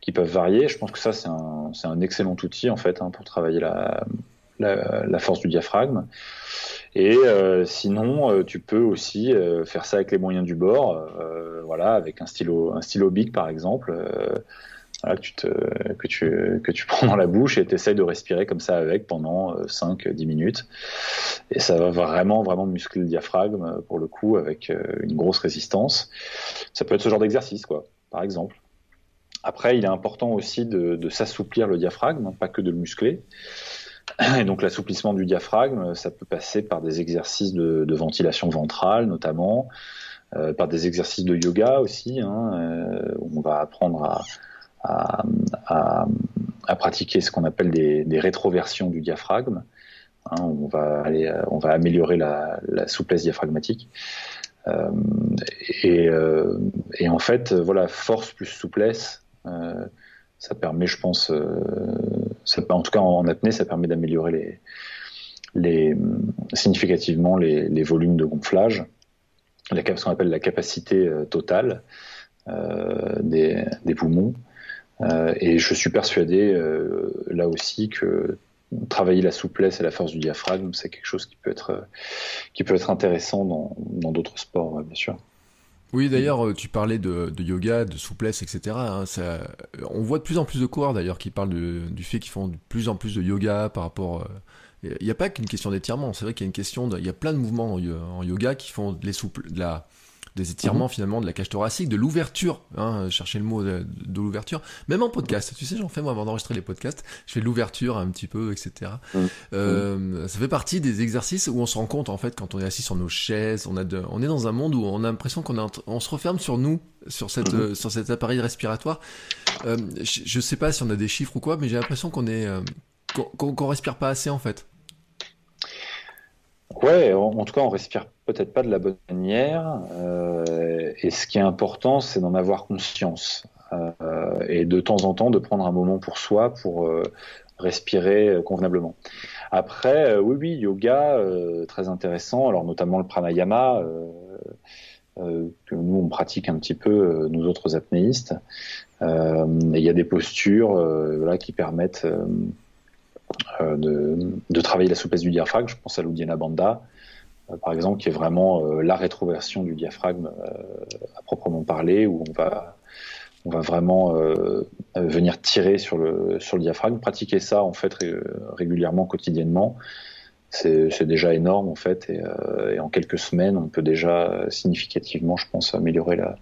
qui peuvent varier. Je pense que ça c'est un, un, excellent outil en fait hein, pour travailler la, la, la, force du diaphragme. Et euh, sinon, euh, tu peux aussi euh, faire ça avec les moyens du bord, voilà, avec un stylo, un stylo bic par exemple, voilà, que, tu te, que, tu, que tu prends dans la bouche et tu essaies de respirer comme ça avec pendant 5-10 minutes. Et ça va vraiment, vraiment muscler le diaphragme pour le coup avec une grosse résistance. Ça peut être ce genre d'exercice, quoi, par exemple. Après, il est important aussi de, de s'assouplir le diaphragme, pas que de le muscler. Et donc l'assouplissement du diaphragme, ça peut passer par des exercices de, ventilation ventrale notamment, euh, par des exercices de yoga aussi. Hein, euh, on va apprendre à, à, à, pratiquer ce qu'on appelle des, rétroversions du diaphragme. Hein, on, va aller, on va améliorer la, souplesse diaphragmatique. Euh, et, euh, en fait, voilà, force plus souplesse, euh, ça permet, je pense, euh, en tout cas en, apnée, ça permet d'améliorer les, significativement les, volumes de gonflage, la, ce qu'on appelle la capacité euh, totale euh, des, poumons. et je suis persuadé là aussi que travailler la souplesse et la force du diaphragme, c'est quelque chose qui peut être intéressant dans d'autres sports, bien sûr. Oui, d'ailleurs, euh, tu parlais de, yoga, de souplesse, etc. Hein, on voit de plus en plus de coureurs d'ailleurs qui parlent du fait qu'ils font de plus en plus de yoga par rapport. Euh, il n'y a pas qu'une question d'étirement. C'est vrai qu'il y a une question. il y a plein de mouvements en, yoga qui font de, les de la des étirements mhm. finalement de la cage thoracique, de l'ouverture, hein, chercher le mot de, l'ouverture, même en podcast, tu sais, j'en fais moi avant d'enregistrer les podcasts, je fais l'ouverture un petit peu, etc. Mhm. Euh, ça fait partie des exercices où on se rend compte en fait quand on est assis sur nos chaises, on, a on est dans un monde où on a l'impression qu'on on se referme sur nous, sur cette, mhm. euh, sur cet appareil respiratoire. Euh, je, sais pas si on a des chiffres ou quoi, mais j'ai l'impression qu'on est qu'on respire pas assez en fait. Ouais, en, tout cas, on respire peut-être pas de la bonne manière. Euh, et ce qui est important, c'est d'en avoir conscience. Euh, et de temps en temps, de prendre un moment pour soi pour euh, respirer convenablement. Après, oui, oui, yoga, très intéressant. Alors, notamment le pranayama, que nous, on pratique un petit peu, nous autres apnéistes. Il y a des postures voilà, qui permettent euh, de, travailler la souplesse du diaphragme. Je pense à l'Uddiyana Bandha, euh, par exemple, qui est vraiment euh, la rétroversion du diaphragme à proprement parler, où on va on va vraiment venir tirer sur le sur le diaphragme. Pratiquer ça en fait régulièrement, quotidiennement, c'est déjà énorme en fait, et, en quelques semaines, on peut déjà significativement, je pense, améliorer la,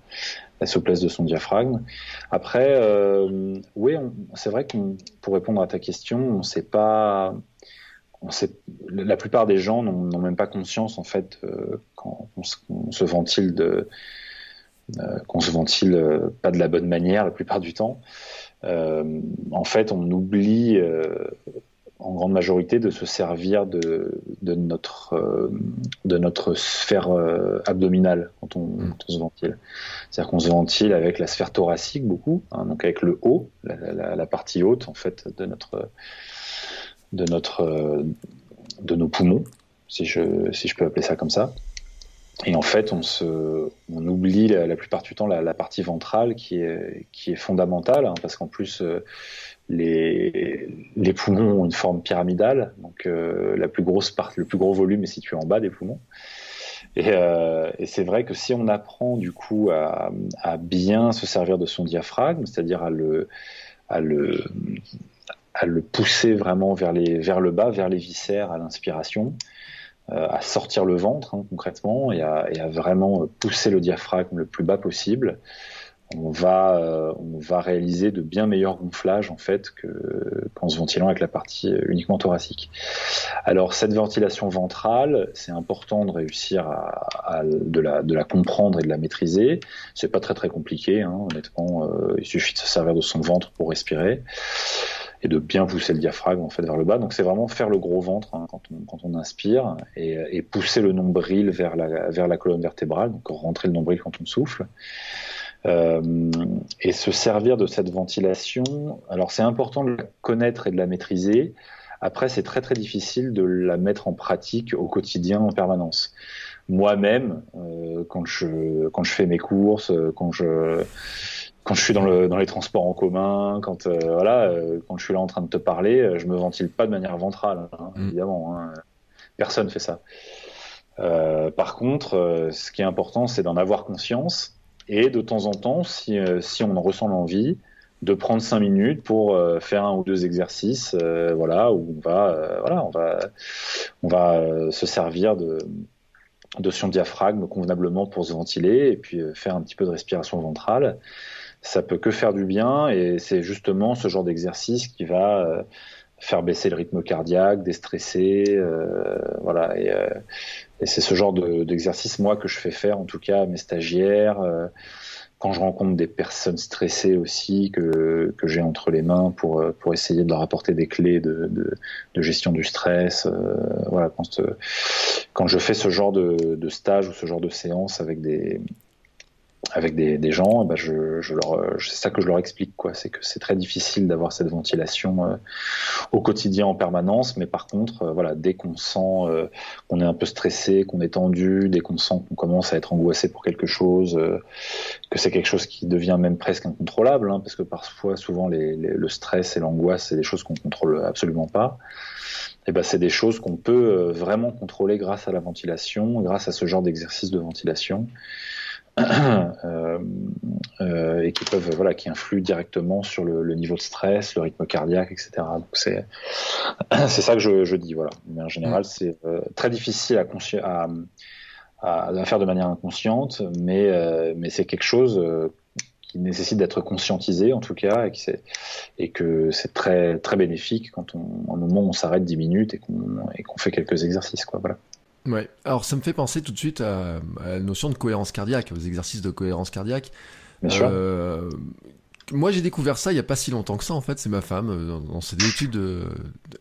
la souplesse de son diaphragme. Après, euh, oui, c'est vrai que pour répondre à ta question, on sait pas. La plupart des gens n'ont même pas conscience en fait euh, quand on se, ventile de euh, qu'on se ventile pas de la bonne manière la plupart du temps. en fait, on oublie en grande majorité de se servir de, de notre, euh, de notre sphère euh, abdominale quand on, mm. on, se ventile. C'est-à-dire qu'on se ventile avec la sphère thoracique beaucoup, hein, donc avec le haut, la, la, partie haute en fait de notre, de notre, euh, de nos poumons, si je, si je peux appeler ça comme ça. Et en fait, on, se, on oublie la, plupart du temps la, la, partie ventrale qui est, qui est fondamentale, hein, parce qu'en plus, les, poumons ont une forme pyramidale, donc euh, la plus grosse part, le plus gros volume est situé en bas des poumons. Et, euh, c'est vrai que si on apprend du coup à, bien se servir de son diaphragme, c'est-à-dire à le, pousser vraiment vers, le bas, vers les viscères à l'inspiration, euh, à sortir le ventre hein, concrètement et à, vraiment pousser le diaphragme le plus bas possible, on va, euh, on va réaliser de bien meilleurs gonflages en fait qu'en se ventilant avec la partie euh, uniquement thoracique. Alors cette ventilation ventrale, c'est important de réussir à, de, la, de la comprendre et de la maîtriser. C'est pas très très compliqué, hein, honnêtement. Euh, il suffit de se servir de son ventre pour respirer et de bien pousser le diaphragme en fait vers le bas. Donc c'est vraiment faire le gros ventre hein, quand, on, quand on inspire et, et, pousser le nombril vers la, vers la colonne vertébrale, donc rentrer le nombril quand on souffle. Euh, et se servir de cette ventilation. Alors c'est important de la connaître et de la maîtriser. Après, c'est très très difficile de la mettre en pratique au quotidien en permanence. Moi-même, euh, quand je quand je fais mes courses, euh, quand je quand je suis dans, le, dans les transports en commun, quand euh, voilà, euh, quand je suis là en train de te parler, je me ventile pas de manière ventrale, hein, mm. évidemment. Hein. Personne fait ça. par contre, ce qui est important, c'est d'en avoir conscience et de temps en temps, si, euh, si on en ressent l'envie, de prendre cinq minutes pour euh, faire un ou deux exercices, euh, voilà, où on va, voilà, on va, on va se servir de, son diaphragme convenablement pour se ventiler et puis faire un petit peu de respiration ventrale. Ça peut que faire du bien et c'est justement ce genre d'exercice qui va faire baisser le rythme cardiaque, déstresser, voilà. Et c'est ce genre d'exercice moi que je fais faire en tout cas à mes stagiaires. Euh, quand je rencontre des personnes stressées aussi que, que j'ai entre les mains pour, pour essayer de leur apporter des clés de, de, de gestion du stress. Euh, voilà, quand, quand je fais ce genre de, de stage ou ce genre de séance avec des, avec des, des gens, bah je, je leur, c'est ça que je leur explique, quoi. C'est que c'est très difficile d'avoir cette ventilation euh, au quotidien en permanence, mais par contre, euh, voilà, dès qu'on sent euh, qu'on est un peu stressé, qu'on est tendu, dès qu'on sent qu'on commence à être angoissé pour quelque chose, que c'est quelque chose qui devient même presque incontrôlable, hein, parce que parfois, souvent, les, le stress et l'angoisse, c'est des choses qu'on contrôle absolument pas. Et eh ben, c'est des choses qu'on peut vraiment contrôler grâce à la ventilation, grâce à ce genre d'exercice de ventilation. Euh, euh, et qui peuvent voilà qui influent directement sur le, le, niveau de stress, le rythme cardiaque, etc. Donc c'est c'est ça que je, je, dis voilà. Mais en général, mm. c'est euh, très difficile à, à, à, à, faire de manière inconsciente, mais mais c'est quelque chose qui nécessite d'être conscientisé en tout cas et, et que c'est très très bénéfique quand on, un moment on s'arrête 10 minutes et qu'on et qu'on fait quelques exercices quoi voilà. Ouais. Alors ça me fait penser tout de suite à, la notion de cohérence cardiaque, aux exercices de cohérence cardiaque. Bien euh, Moi j'ai découvert ça il y a pas si longtemps que ça en fait. C'est ma femme euh, dans, ses études,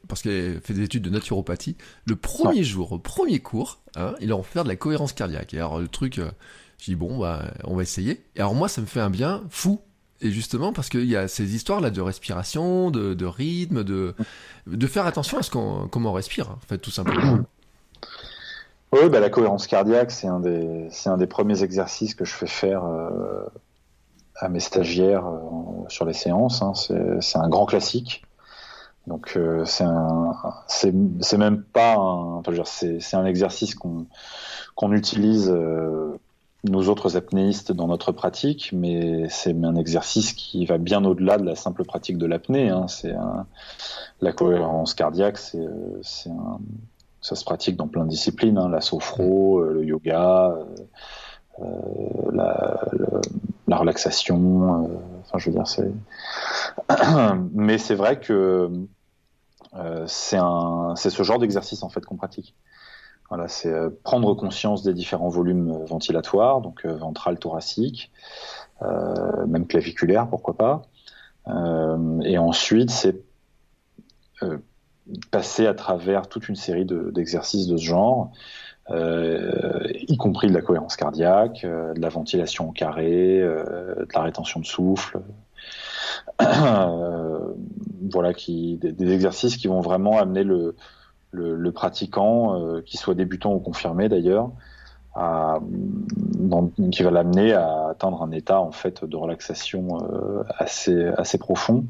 parce qu'elle fait des études de naturopathie. Le premier jour, au premier cours, hein, il a en faire de la cohérence cardiaque. Et alors le truc, euh, j'ai dit bon bah on va essayer. Et alors moi ça me fait un bien fou. Et justement parce qu'il y a ces histoires là de respiration, de, de rythme, de de faire attention à ce qu'on comment on respire en fait tout simplement. Oui, bah, la cohérence cardiaque, c'est un, des, c'est un des premiers exercices que je fais faire euh, à mes stagiaires euh, sur les séances. Hein. C'est, c'est un grand classique. Donc euh, c'est un, c'est, c'est même pas un, enfin, c'est, c'est un exercice qu'on, qu'on utilise euh, nous autres apnéistes dans notre pratique, mais c'est un exercice qui va bien au-delà de la simple pratique de l'apnée. Hein. C'est un, la cohérence cardiaque, c'est, c'est un ça se pratique dans plein de disciplines, hein, la sophro, euh, le yoga, euh, euh, la, la, relaxation. enfin, je veux dire, c'est. Mais c'est vrai que un, c'est ce genre d'exercice en fait qu'on pratique. Voilà, c'est prendre conscience des différents volumes ventilatoires, donc ventral, thoracique, même claviculaire, pourquoi pas. et ensuite, c'est passer à travers toute une série d'exercices de, ce genre, euh, y compris de la cohérence cardiaque, euh, de la ventilation au carré, euh, de la rétention de souffle. voilà, des, exercices qui vont vraiment amener le, le, pratiquant, qui soit débutant ou confirmé d'ailleurs, qui va l'amener à atteindre un état en fait de relaxation assez assez profond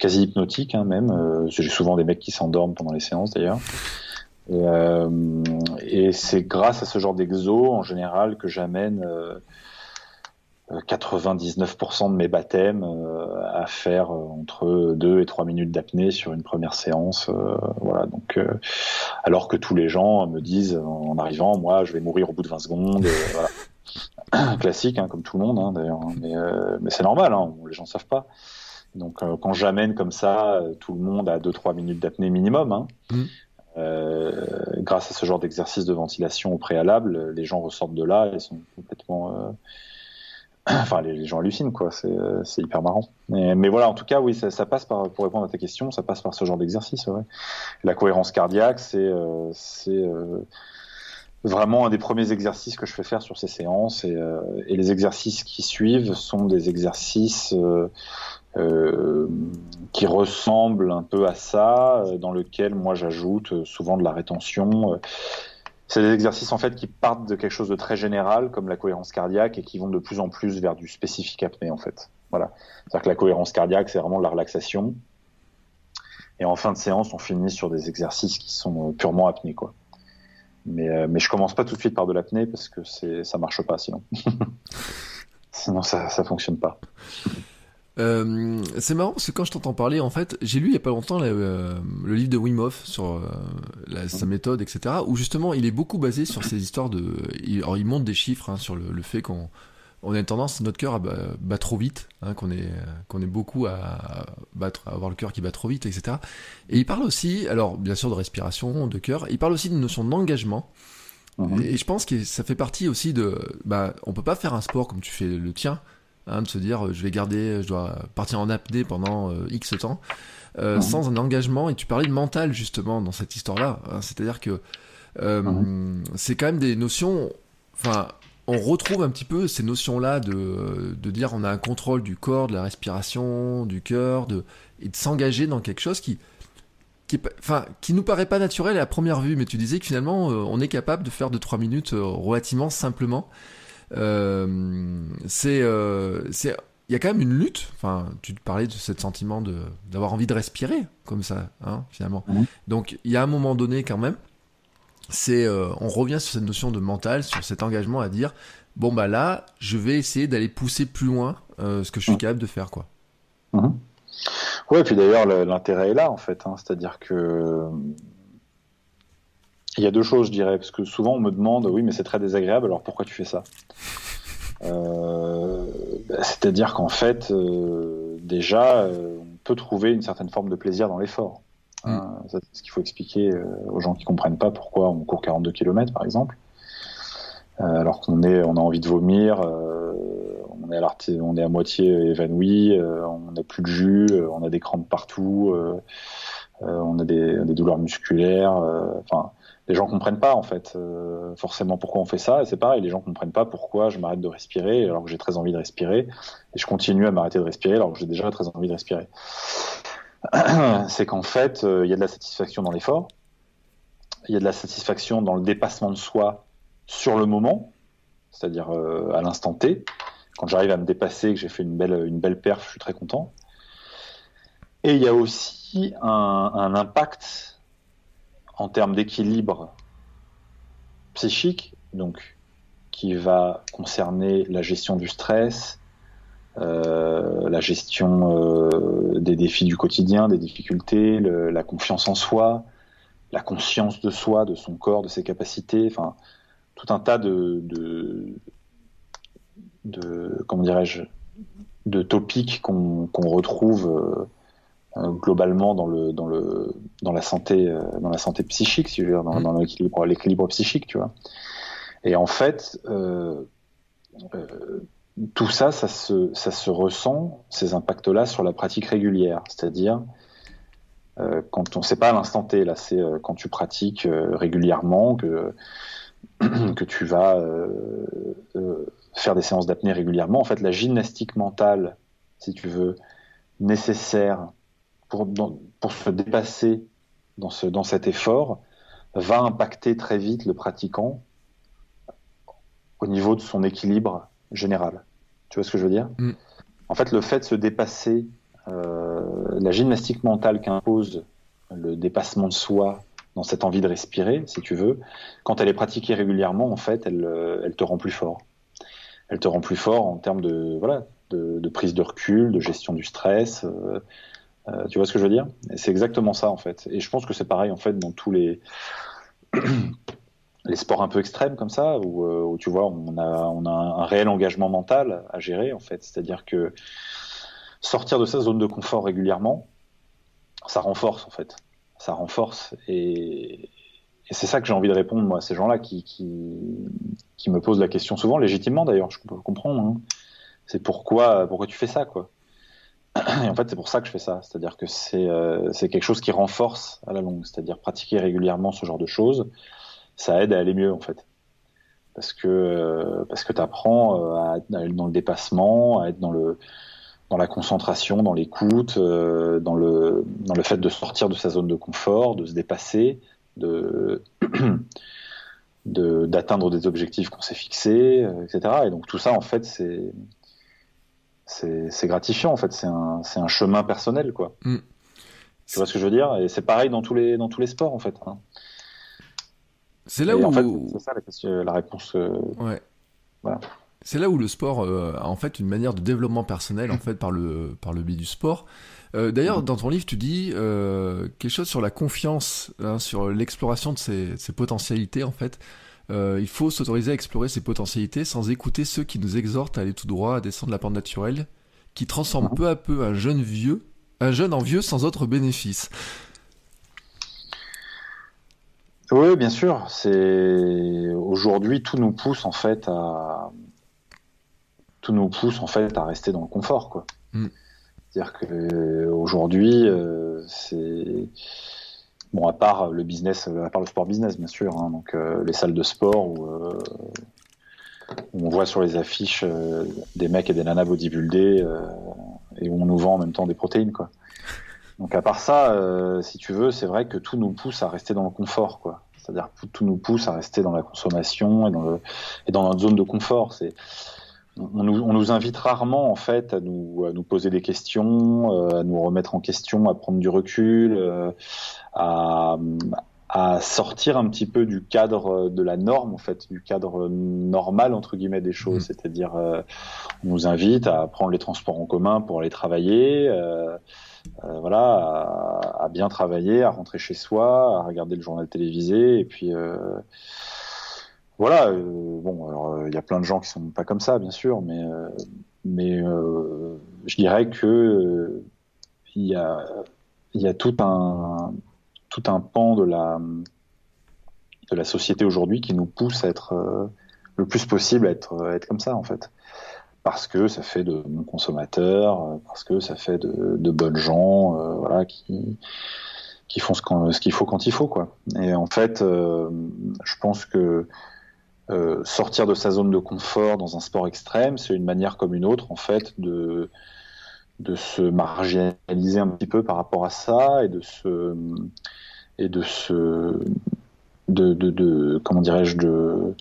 quasi hypnotique hein, même. Euh, j'ai souvent des mecs qui s'endorment pendant les séances d'ailleurs. Euh, et c'est grâce à ce genre d'exo en général que j'amène 99% euh, de mes baptêmes à faire entre 2 et 3 minutes d'apnée sur une première séance. voilà, donc alors que tous les gens me disent en arrivant, moi je vais mourir au bout de 20 secondes. voilà. classique, hein, comme tout le monde, hein, d'ailleurs. Hein, mais, mais c'est normal, les gens ne savent pas. Donc, quand j'amène comme ça tout le monde à 2-3 minutes d'apnée minimum, mmh. grâce à ce genre d'exercice de ventilation au préalable, les gens ressortent de là et sont complètement enfin, les, gens hallucinent, quoi. C'est, euh, hyper marrant. Mais, voilà, en tout cas, oui, ça, passe par, pour répondre à ta question, ça passe par ce genre d'exercice. La cohérence cardiaque, c'est, euh, euh, vraiment un des premiers exercices que je fais faire sur ces séances. Et, les exercices qui suivent sont des exercices qui ressemblent un peu à ça, dans lequel moi j'ajoute souvent de la rétention c'est des exercices en fait qui partent de quelque chose de très général comme la cohérence cardiaque et qui vont de plus en plus vers du spécifique apnée en fait. Voilà. C'est-à-dire que la cohérence cardiaque c'est vraiment la relaxation. Et en fin de séance, on finit sur des exercices qui sont euh, purement apnée quoi. Mais euh, mais je commence pas tout de suite par de l'apnée parce que c'est ça marche pas sinon. sinon ça ça fonctionne pas. Euh, c'est marrant parce que quand je t'entends parler, en fait, j'ai lu il y a pas longtemps euh, le livre de Wim Hof sur euh, sa méthode, etc. Où justement, il est beaucoup basé sur ces histoires de. Il, alors, il montre des chiffres hein, sur le, fait qu'on on a une tendance, notre cœur à battre trop vite, hein, qu'on est qu'on est beaucoup à battre, à avoir le cœur qui bat trop vite, etc. Et il parle aussi, alors bien sûr de respiration, de cœur. Il parle aussi d'une notion d'engagement. Mhm. Et, je pense que ça fait partie aussi de, bah, on peut pas faire un sport comme tu fais le tien Hein, de se dire euh, je vais garder, je dois partir en apnée pendant euh, X temps, euh, sans un engagement. Et tu parlais de mental justement dans cette histoire-là. Hein. C'est-à-dire que c'est quand même des notions. Enfin, on retrouve un petit peu ces notions-là de, de dire on a un contrôle du corps, de la respiration, du cœur, de, et de s'engager dans quelque chose qui, qui, enfin, qui nous paraît pas naturel à première vue, mais tu disais que finalement on est capable de faire 2-3 minutes relativement simplement. Euh, c'est euh, c'est il y a quand même une lutte. Enfin, tu te parlais de ce sentiment de d'avoir envie de respirer comme ça, hein, finalement. Mhm. Donc, il y a un moment donné quand même. C'est, euh, on revient sur cette notion de mental, sur cet engagement à dire, bon bah là, je vais essayer d'aller pousser plus loin ce que je suis mhm. capable de faire, quoi. Ouais, et puis d'ailleurs, l'intérêt est là, en fait. Hein. C'est-à-dire que il y a deux choses, je dirais, parce que souvent on me demande, oui, mais c'est très désagréable, alors pourquoi tu fais ça? Euh, bah, C'est-à-dire qu'en fait, euh, déjà, euh, on peut trouver une certaine forme de plaisir dans l'effort. Mm. Hein, c'est ce qu'il faut expliquer aux gens qui comprennent pas pourquoi on court 42 km, par exemple, alors qu'on est, on a envie de vomir, on est à on est à moitié évanoui, on n'a plus de jus, on a des crampes partout, on a des, des douleurs musculaires, enfin les gens comprennent pas en fait euh, forcément pourquoi on fait ça et c'est pareil les gens comprennent pas pourquoi je m'arrête de respirer alors que j'ai très envie de respirer et je continue à m'arrêter de respirer alors que j'ai déjà très envie de respirer. C'est qu'en fait euh, il y a de la satisfaction dans l'effort il y a de la satisfaction dans le dépassement de soi sur le moment c'est-à-dire euh, à l'instant T. Quand j'arrive à me dépasser que j'ai fait une belle une belle perf je suis très content. Et il y a aussi un, un impact en termes d'équilibre psychique, donc qui va concerner la gestion du stress, euh, la gestion euh, des défis du quotidien, des difficultés, la confiance en soi, la conscience de soi, de son corps, de ses capacités, enfin tout un tas de, de, comment dirais-je, de topics qu'on retrouve euh, globalement dans le dans le dans la santé euh, dans la santé psychique si je veux dire dans, mmh. dans l'équilibre l'équilibre psychique tu vois. Et en fait euh, euh, tout ça ça se ça se ressent ces impacts là sur la pratique régulière. C'est-à-dire euh, quand on sait pas à l'instant T là c'est quand tu pratiques régulièrement que que tu vas faire des séances d'apnée régulièrement. En fait la gymnastique mentale si tu veux nécessaire pour, pour se dépasser dans, ce, dans cet effort va impacter très vite le pratiquant au niveau de son équilibre général. Tu vois ce que je veux dire? Mm. En fait, le fait de se dépasser, euh, la gymnastique mentale qu'impose le dépassement de soi dans cette envie de respirer, si tu veux, quand elle est pratiquée régulièrement, en fait, elle, euh, elle te rend plus fort. Elle te rend plus fort en termes de voilà de, de prise de recul, de gestion du stress, euh, euh, tu vois ce que je veux dire? C'est exactement ça en fait. Et je pense que c'est pareil en fait dans tous les sports un peu extrêmes comme ça, où, où, tu vois, on a, on a un réel engagement mental à gérer, en fait. C'est-à-dire que sortir de sa zone de confort régulièrement, ça renforce, en fait. Ça renforce. Et, c'est ça que j'ai envie de répondre, moi, à ces gens-là qui, me posent la question souvent, légitimement d'ailleurs, je peux comprendre. Hein. C'est pourquoi, pourquoi tu fais ça, quoi? Et en fait, c'est pour ça que je fais ça. C'est-à-dire que c'est euh, quelque chose qui renforce à la longue. C'est-à-dire pratiquer régulièrement ce genre de choses, ça aide à aller mieux, en fait. Parce que, euh, parce que tu apprends euh, à être dans le dépassement, à être dans le, dans la concentration, dans l'écoute, euh, dans, le, dans le fait de sortir de sa zone de confort, de se dépasser, de d'atteindre des objectifs qu'on s'est fixés, euh, etc. Et donc tout ça, en fait, c'est c'est gratifiant. En fait, c'est un, un chemin personnel, quoi. Mm. Tu vois ce que je veux dire? Et c'est pareil dans tous les dans tous les sports, en fait. Hein. C'est là où en fait, c'est ça la, la réponse. Euh, ouais. Voilà. C'est là où le sport euh, a en fait une manière de développement personnel en fait par le par le biais du sport. Euh, d'ailleurs, dans ton livre, tu dis euh, quelque chose sur la confiance, hein, sur l'exploration de ses, potentialités, en fait. Euh, il faut s'autoriser à explorer ses potentialités sans écouter ceux qui nous exhortent à aller tout droit, à descendre la pente naturelle, qui transforment peu à peu un jeune vieux, un jeune en vieux sans autre bénéfice. Oui, bien sûr. C'est aujourd'hui tout nous pousse en fait à tout nous pousse en fait à rester dans le confort, quoi. Mm. C'est-à-dire qu'aujourd'hui, euh, c'est bon à part le business, à part le sport business bien sûr, hein, donc euh, les salles de sport où, euh, on voit sur les affiches des mecs et des nanas bodybuildés et où on nous vend en même temps des protéines quoi. Donc à part ça, si tu veux, c'est vrai que tout nous pousse à rester dans le confort quoi. C'est-à-dire tout nous pousse à rester dans la consommation et dans, le, et dans notre zone de confort. C'est on nous, invite rarement en fait à nous, nous poser des questions, euh, à nous remettre en question, à prendre du recul, euh, à, sortir un petit peu du cadre de la norme en fait, du cadre normal entre guillemets des choses. Mmh. C'est-à-dire, euh, on nous invite à prendre les transports en commun pour aller travailler. voilà, à, bien travailler, à rentrer chez soi, à regarder le journal télévisé, et puis voilà, euh, bon, alors euh, il y a plein de gens qui sont pas comme ça, bien sûr, mais euh, mais je dirais que il y a il y a tout un tout un pan de la de la société aujourd'hui qui nous pousse à être le plus possible à être être comme ça en fait. Parce que ça fait de bons consommateurs parce que ça fait de, de bonnes gens voilà qui qui font ce qu'il faut quand il faut quoi. Et en fait je pense que euh, sortir de sa zone de confort dans un sport extrême, c'est une manière comme une autre, en fait, de, de se marginaliser un petit peu par rapport à ça et de se. et de se. de, de, de comment dirais-je, de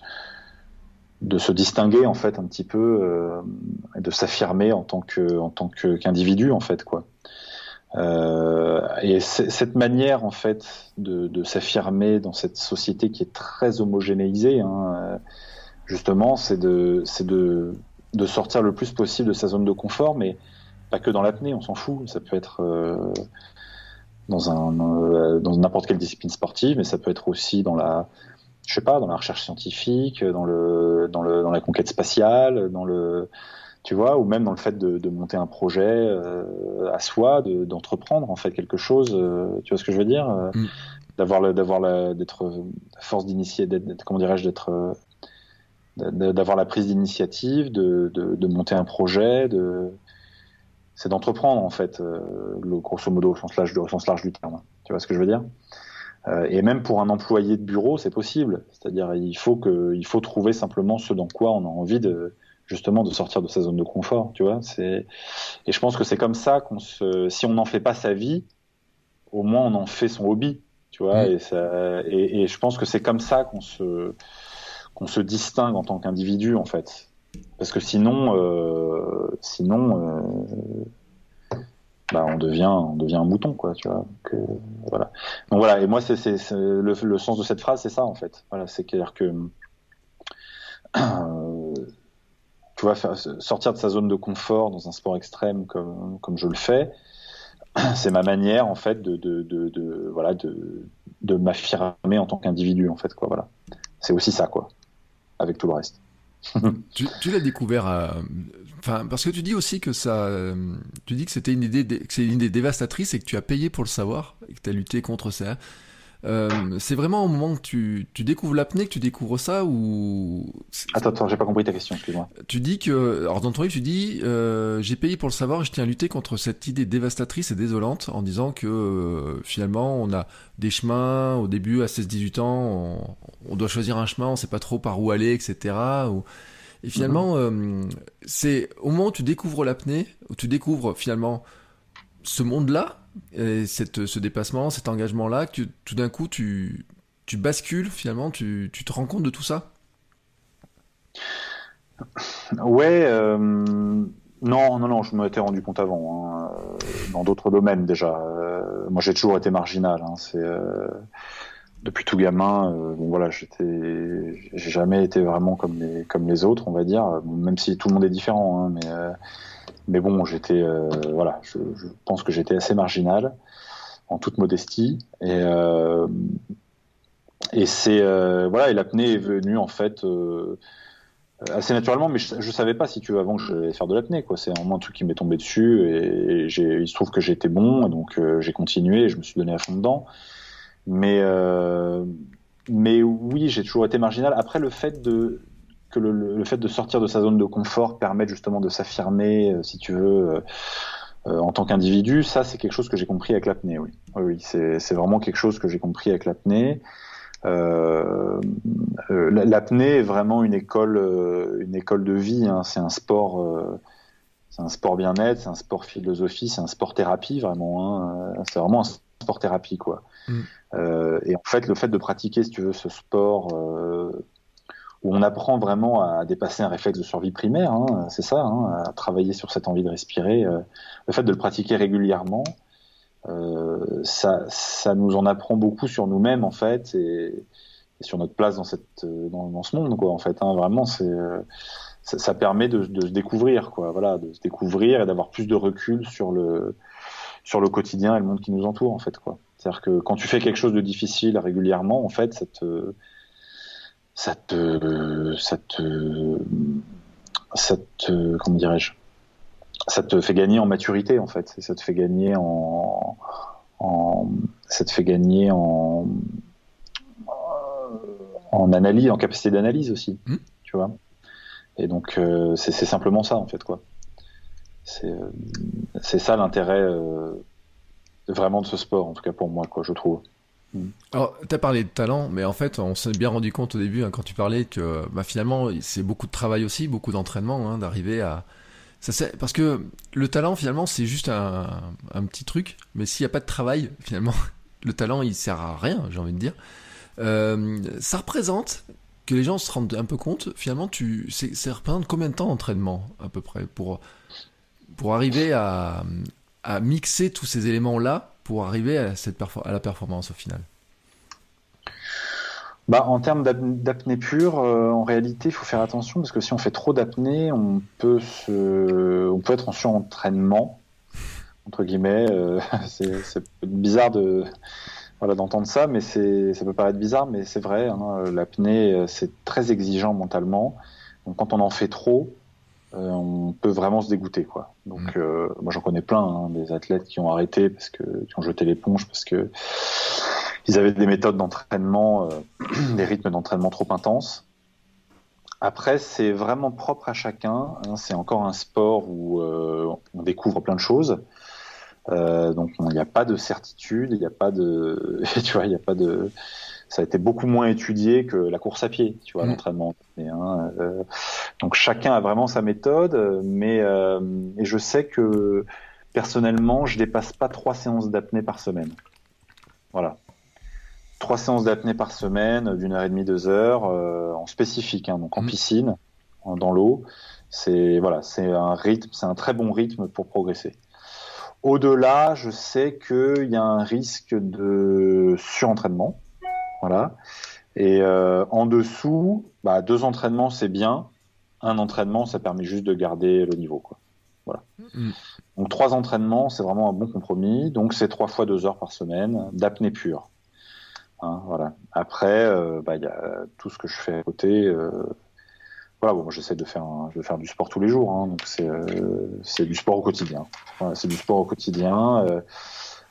de se distinguer en fait un petit peu euh, et de s'affirmer en tant que en tant qu'individu en fait quoi euh, et cette manière en fait de, de s'affirmer dans cette société qui est très homogénéisée, hein, euh, justement, c'est de, c'est de, de sortir le plus possible de sa zone de confort, mais pas que dans l'apnée, on s'en fout. Ça peut être euh, dans un euh, dans n'importe quelle discipline sportive, mais ça peut être aussi dans la je sais pas, dans la recherche scientifique, dans le dans le dans la conquête spatiale, dans le tu vois, ou même dans le fait de, monter un projet euh, à soi, d'entreprendre en fait quelque chose. Euh, tu vois ce que je veux dire mm. D'avoir d'avoir d'être force d'initier, comment dirais-je, d'être d'avoir la prise d'initiative, de, de, monter un projet, de c'est d'entreprendre en fait, le, grosso modo au sens large, au sens large du terme. Tu vois ce que je veux dire? Et même pour un employé de bureau, c'est possible. C'est-à-dire, il faut que, il faut trouver simplement ce dans quoi on a envie de, justement de sortir de sa zone de confort, tu vois. C'est et je pense que c'est comme ça qu'on se, si on n'en fait pas sa vie, au moins on en fait son hobby, tu vois. Mm. Et, ça... et, je pense que c'est comme ça qu'on se qu'on se distingue en tant qu'individu en fait, parce que sinon, euh... sinon. Euh... Bah, on devient on devient un mouton quoi tu vois donc, euh, voilà donc voilà et moi c'est le, le, sens de cette phrase c'est ça en fait voilà c'est clair que euh, tu vois, faire, sortir de sa zone de confort dans un sport extrême comme, comme je le fais, c'est ma manière en fait de, de, de, de voilà de, de m'affirmer en tant qu'individu en fait quoi voilà c'est aussi ça, quoi, avec tout le reste. tu, l'as découvert à... Enfin, parce que tu dis aussi que ça, tu dis que c'était une idée, c'est une idée dévastatrice et que tu as payé pour le savoir et que tu as lutté contre ça. Euh, c'est vraiment au moment que tu, tu découvres l'apnée que tu découvres ça ou Attends, attends, j'ai pas compris ta question, excuse-moi. Tu dis que, alors dans ton livre, tu dis, euh, j'ai payé pour le savoir, et je tiens à lutter contre cette idée dévastatrice et désolante en disant que euh, finalement on a des chemins au début à 16-18 ans, on, on, doit choisir un chemin, on sait pas trop par où aller, etc. Ou, et finalement, euh, c'est au moment où tu découvres l'apnée, où tu découvres finalement ce monde-là, et cette, ce dépassement, cet engagement-là, tout d'un coup, tu, tu bascules finalement, tu, tu, te rends compte de tout ça? Ouais, euh, non, non, non, je m'étais rendu compte avant, hein, euh, dans d'autres domaines déjà. Euh, moi, j'ai toujours été marginal. Hein, c'est depuis tout gamin. Bon, voilà, j'étais, j'ai jamais été vraiment comme les comme les autres, on va dire. Même si tout le monde est différent, hein, mais mais bon, j'étais, euh, voilà, je, pense que j'étais assez marginal, en toute modestie, et euh, et c'est euh, voilà, et l'apnée est venue en fait assez naturellement, mais je, je, savais pas si tu veux avant que je vais faire de l'apnée, quoi. C'est vraiment un truc qui m'est tombé dessus, et, et il se trouve que été bon, donc j'ai continué, et je me suis donné à fond dedans, mais mais oui, j'ai toujours été marginal. Après, le fait de que le, le, fait de sortir de sa zone de confort permet justement de s'affirmer, euh, si tu veux, euh, euh, en tant qu'individu, ça c'est quelque chose que j'ai compris avec l'apnée. Oui, oui, c'est vraiment quelque chose que j'ai compris avec l'apnée. Euh, l'apnée est vraiment une école, une école de vie. Hein. C'est un sport, c'est un sport bien-être, c'est un sport philosophie, c'est un sport thérapie vraiment. Hein. C'est vraiment un sport thérapie quoi. Mm. et en fait, le fait de pratiquer, si tu veux, ce sport où on apprend vraiment à dépasser un réflexe de survie primaire, hein, c'est ça, hein, à travailler sur cette envie de respirer. Euh, le fait de le pratiquer régulièrement, euh, ça, ça nous en apprend beaucoup sur nous-mêmes en fait et, sur notre place dans cette dans, dans ce monde quoi en fait. Hein, vraiment, c'est euh, ça, ça, permet de, de, se découvrir quoi, voilà, de se découvrir et d'avoir plus de recul sur le sur le quotidien et le monde qui nous entoure en fait quoi. C'est-à-dire que quand tu fais quelque chose de difficile régulièrement, en fait, ça ça te, ça te, ça te, comment dirais-je, ça te fait gagner en maturité en fait, ça te fait gagner en, en ça te fait gagner en, en analyse, en capacité d'analyse aussi, mmh. tu vois? Et donc euh, c'est simplement ça en fait quoi. C'est ça l'intérêt euh, vraiment de ce sport en tout cas pour moi quoi, je trouve. Mm. Alors, tu as parlé de talent, mais en fait, on s'est bien rendu compte au début, hein, quand tu parlais, que bah, finalement, c'est beaucoup de travail aussi, beaucoup d'entraînement, hein, d'arriver à. Ça, parce que le talent, finalement, c'est juste un, petit truc, mais s'il n'y a pas de travail, finalement, le talent, il sert à rien, j'ai envie de dire. Euh, ça représente, que les gens se rendent un peu compte, finalement, tu, ça représente combien de temps d'entraînement, à peu près, pour, pour arriver à, à mixer tous ces éléments-là pour arriver à, cette à la performance au final bah, en termes d'apnée pure, euh, en réalité, il faut faire attention parce que si on fait trop d'apnée, on peut se, on peut être en surentraînement entre guillemets. Euh, c'est bizarre de, voilà, d'entendre ça, mais c'est, ça peut paraître bizarre, mais c'est vrai. Hein, l'apnée, euh, c'est très exigeant mentalement. Donc, quand on en fait trop, on peut vraiment se dégoûter quoi. Donc mm. euh, moi j'en connais plein hein, des athlètes qui ont arrêté parce que qui ont jeté l'éponge parce que ils avaient des méthodes d'entraînement, euh, des rythmes d'entraînement trop intenses. Après c'est vraiment propre à chacun. Hein, c'est encore un sport où on découvre plein de choses. donc il n'y a pas de certitude, il n'y a pas de, tu vois, il n'y a pas de, ça a été beaucoup moins étudié que la course à pied, tu vois, mm. l'entraînement. Hein, euh, donc chacun a vraiment sa méthode, mais euh, et je sais que personnellement, je dépasse pas trois séances d'apnée par semaine. Voilà, trois séances d'apnée par semaine, d'une heure et demie, deux heures, euh, en spécifique, hein, donc en mm. piscine, dans l'eau. C'est voilà, c'est un rythme, c'est un très bon rythme pour progresser. Au-delà, je sais qu'il y a un risque de surentraînement voilà. Et euh, en dessous, bah, deux entraînements, c'est bien. Un entraînement, ça permet juste de garder le niveau. Quoi. Voilà. Mm. Donc trois entraînements, c'est vraiment un bon compromis. Donc c'est trois fois deux heures par semaine d'apnée pure. Hein, voilà. Après, euh, bah, il y a tout ce que je fais à côté. Euh, voilà, bon, j'essaie de faire, de faire du sport tous les jours. Hein, donc c'est, c'est du sport au quotidien. Voilà, c'est du sport au quotidien.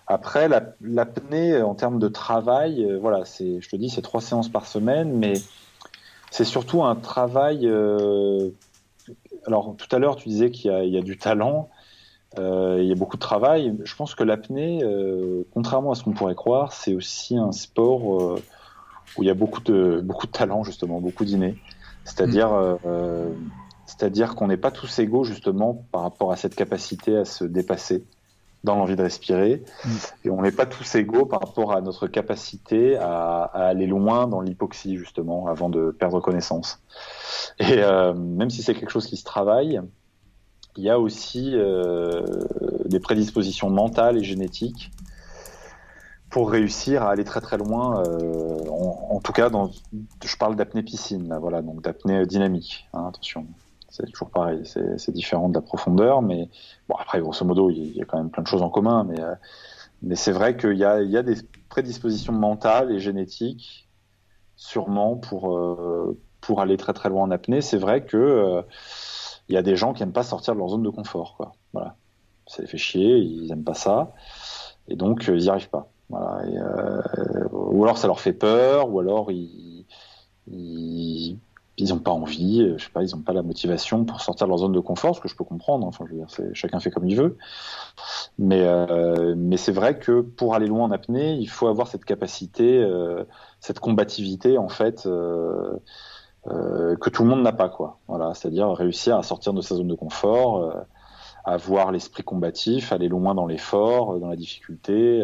Après, la, l'apnée en termes de travail, voilà, c'est, je te dis, c'est trois séances par semaine, mais c'est surtout un travail. alors, tout à l'heure, tu disais qu'il y y a du talent. Euh, il y a beaucoup de travail. Je pense que l'apnée, euh, contrairement à ce qu'on pourrait croire, c'est aussi un sport euh, où il y a beaucoup de beaucoup de talent justement, beaucoup d'innés. C'est-à-dire, mm. c'est-à-dire qu'on n'est pas tous égaux justement par rapport à cette capacité à se dépasser dans l'envie de respirer, mm. et on n'est pas tous égaux par rapport à notre capacité à, à aller loin dans l'hypoxie justement avant de perdre connaissance. Et même si c'est quelque chose qui se travaille, il y a aussi euh, des prédispositions mentales et génétiques pour réussir à aller très très loin. Euh, en, tout cas, dans, je parle d'apnée piscine, voilà, donc d'apnée dynamique. Hein, attention, c'est toujours pareil, c'est différent de la profondeur, mais bon après, grosso modo, il y a quand même plein de choses en commun, mais euh, mais c'est vrai qu'il y y a des prédispositions mentales et génétiques, sûrement pour pour aller très très loin en apnée. C'est vrai que il y a des gens qui aiment pas sortir de leur zone de confort. Quoi. Voilà. Ça les fait chier, ils aiment pas ça. Et donc, euh, ils n'y arrivent pas. Voilà. Euh, ou alors ça leur fait peur, ou alors ils, ils ont pas envie, euh, je sais pas, ils ont pas la motivation pour sortir de leur zone de confort, ce que je peux comprendre. Enfin, je veux dire, chacun fait comme il veut. Mais, euh, mais c'est vrai que pour aller loin en apnée, il faut avoir cette capacité, euh, cette combativité en fait. Euh, euh, que tout le monde n'a pas, quoi. Voilà, c'est-à-dire réussir à sortir de sa zone de confort, euh, avoir l'esprit combatif, aller loin dans l'effort, dans la difficulté.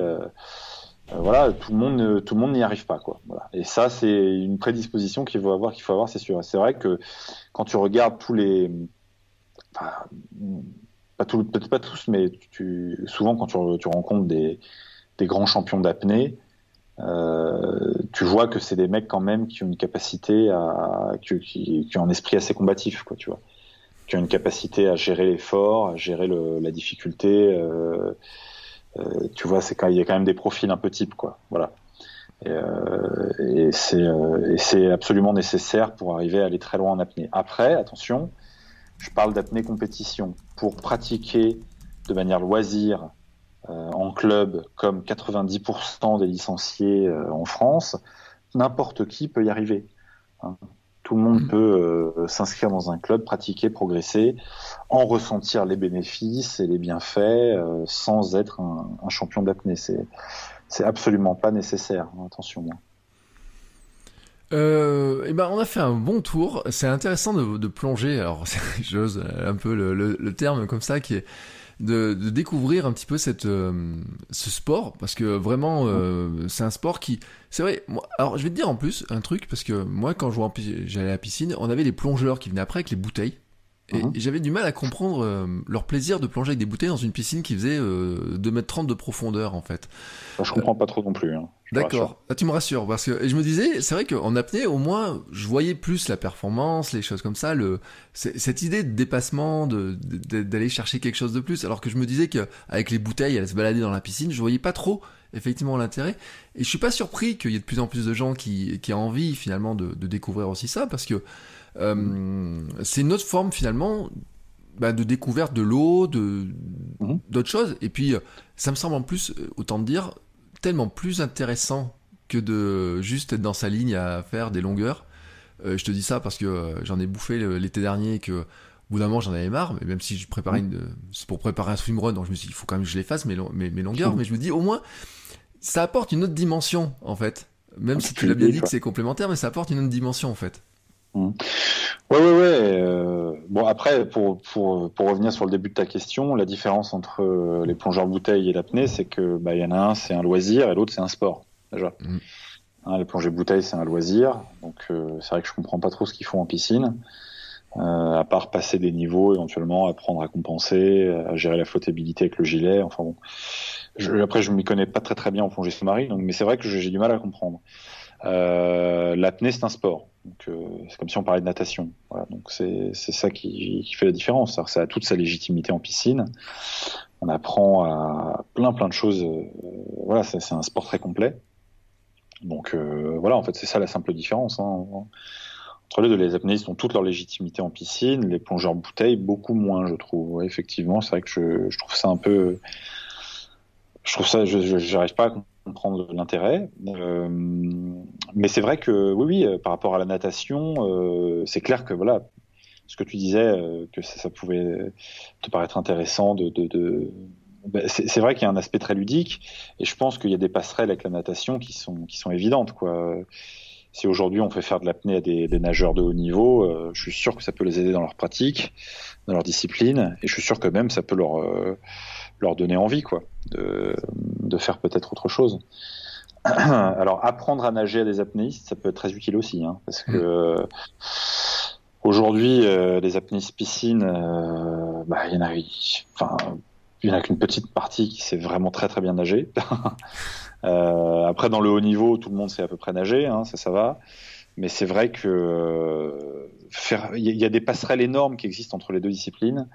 Voilà, tout le monde, tout le monde n'y arrive pas, quoi. Voilà. Et ça, c'est une prédisposition qu'il faut avoir, qu'il faut avoir, c'est sûr. C'est vrai que quand tu regardes tous les, enfin, pas tout, peut-être pas tous, mais tu, souvent quand tu, tu rencontres des, des grands champions d'apnée, euh, tu vois que c'est des mecs quand même qui ont une capacité à, qui, qui, qui, ont un esprit assez combatif, quoi, tu vois, qui ont une capacité à gérer l'effort, à gérer le, la difficulté. Euh, euh, tu vois, c'est quand il y a quand même des profils un peu types, quoi. Voilà. Et, euh, euh, et c'est absolument nécessaire pour arriver à aller très loin en apnée. Après, attention, je parle d'apnée compétition pour pratiquer de manière loisir euh, en club comme 90% des licenciés euh, en France, n'importe qui peut y arriver. Hein. Tout le monde mmh. peut euh, s'inscrire dans un club, pratiquer, progresser, en ressentir les bénéfices et les bienfaits sans être un, un champion d'apnée. C'est, c'est absolument pas nécessaire. Hein, attention. Euh, et ben on a fait un bon tour. C'est intéressant de, de plonger. Alors j'ose un peu le, le, le, terme comme ça qui est de, découvrir un petit peu euh, ce sport, parce que vraiment, euh, c'est un sport qui... C'est vrai, alors je vais te dire en plus un truc, parce que moi, quand j'allais à la piscine, on avait les plongeurs qui venaient après avec les bouteilles. Et, mhm. j'avais du mal à comprendre euh, leur plaisir de plonger avec des bouteilles dans une piscine qui faisait euh, 2m30 de profondeur en fait. je comprends pas trop non plus. Hein. D'accord. Ah, tu me rassures parce que et je me disais, c'est vrai qu'en apnée, au moins, je voyais plus la performance, les choses comme ça, le cette idée de dépassement, de d'aller chercher quelque chose de plus. Alors que je me disais qu'avec les bouteilles, à se balader dans la piscine, je voyais pas trop effectivement l'intérêt. Et je suis pas surpris qu'il y ait de plus en plus de gens qui qui aient envie finalement de, de découvrir aussi ça parce que c'est une autre forme finalement bah, de découverte de l'eau, de mhm. d'autres choses. Et puis, ça me semble en plus, euh, autant dire, tellement plus intéressant que de juste être dans sa ligne à faire des longueurs. Euh, je te dis ça parce que j'en ai bouffé l'été dernier et que au bout d'un moment j'en avais marre, mais même si je préparais mhm. une, c'est pour préparer un swimrun, donc je me suis dit il faut quand même que je les fasse mes, mes, longueurs, mais je me dis au moins ça apporte une autre dimension en fait. Même si tu l'as bien dit que c'est complémentaire, mais ça apporte une autre dimension en fait. Oui, oui, oui. bon, après, pour, pour, pour revenir sur le début de ta question, la différence entre euh, les plongeurs bouteilles et l'apnée, c'est que bah, il y en a un, c'est un loisir, et l'autre, c'est un sport, déjà. Mm. Hein, les plongées bouteilles, c'est un loisir, donc euh, c'est vrai que je comprends pas trop ce qu'ils font en piscine, euh, à part passer des niveaux, éventuellement, apprendre à compenser, à gérer la flottabilité avec le gilet, enfin bon. Je, après, je m'y connais pas très très bien en plongée sous-marine, donc, mais c'est vrai que j'ai du mal à comprendre. Euh, l'apnée, c'est un sport. Donc, euh, c'est comme si on parlait de natation. Voilà, donc c'est ça qui, qui, fait la différence. Ça a toute sa légitimité en piscine. On apprend à plein plein de choses. Euh, voilà, c'est un sport très complet. Donc voilà, en fait, c'est ça la simple différence. Hein. Entre les deux, les apnéistes ont toute leur légitimité en piscine, les plongeurs en bouteille beaucoup moins, je trouve. effectivement, c'est vrai que je, je, trouve ça un peu, je trouve ça, je n'arrive pas à comprendre l'intérêt. Euh, mais c'est vrai que oui, oui, euh, par rapport à la natation, euh, c'est clair que voilà, ce que tu disais, que ça, pouvait te paraître intéressant de, de, de... Ben, c'est vrai qu'il y a un aspect très ludique, et je pense qu'il y a des passerelles avec la natation qui sont qui sont évidentes, quoi. Si aujourd'hui on fait faire de l'apnée à des, des, nageurs de haut niveau, je suis sûr que ça peut les aider dans leur pratique, dans leur discipline, et je suis sûr que même ça peut leur leur donner envie, quoi, de, de faire peut-être autre chose. Alors, apprendre à nager à des apnéistes, ça peut être très utile aussi, hein, parce que mm. aujourd'hui, euh, les apnéistes piscines, euh, bah, il y en a, enfin, il y en a qu'une petite partie qui sait vraiment très très bien nager. euh, après, dans le haut niveau, tout le monde sait à peu près nager, hein, ça, ça va. Mais c'est vrai que il y, y, a des passerelles énormes qui existent entre les deux disciplines.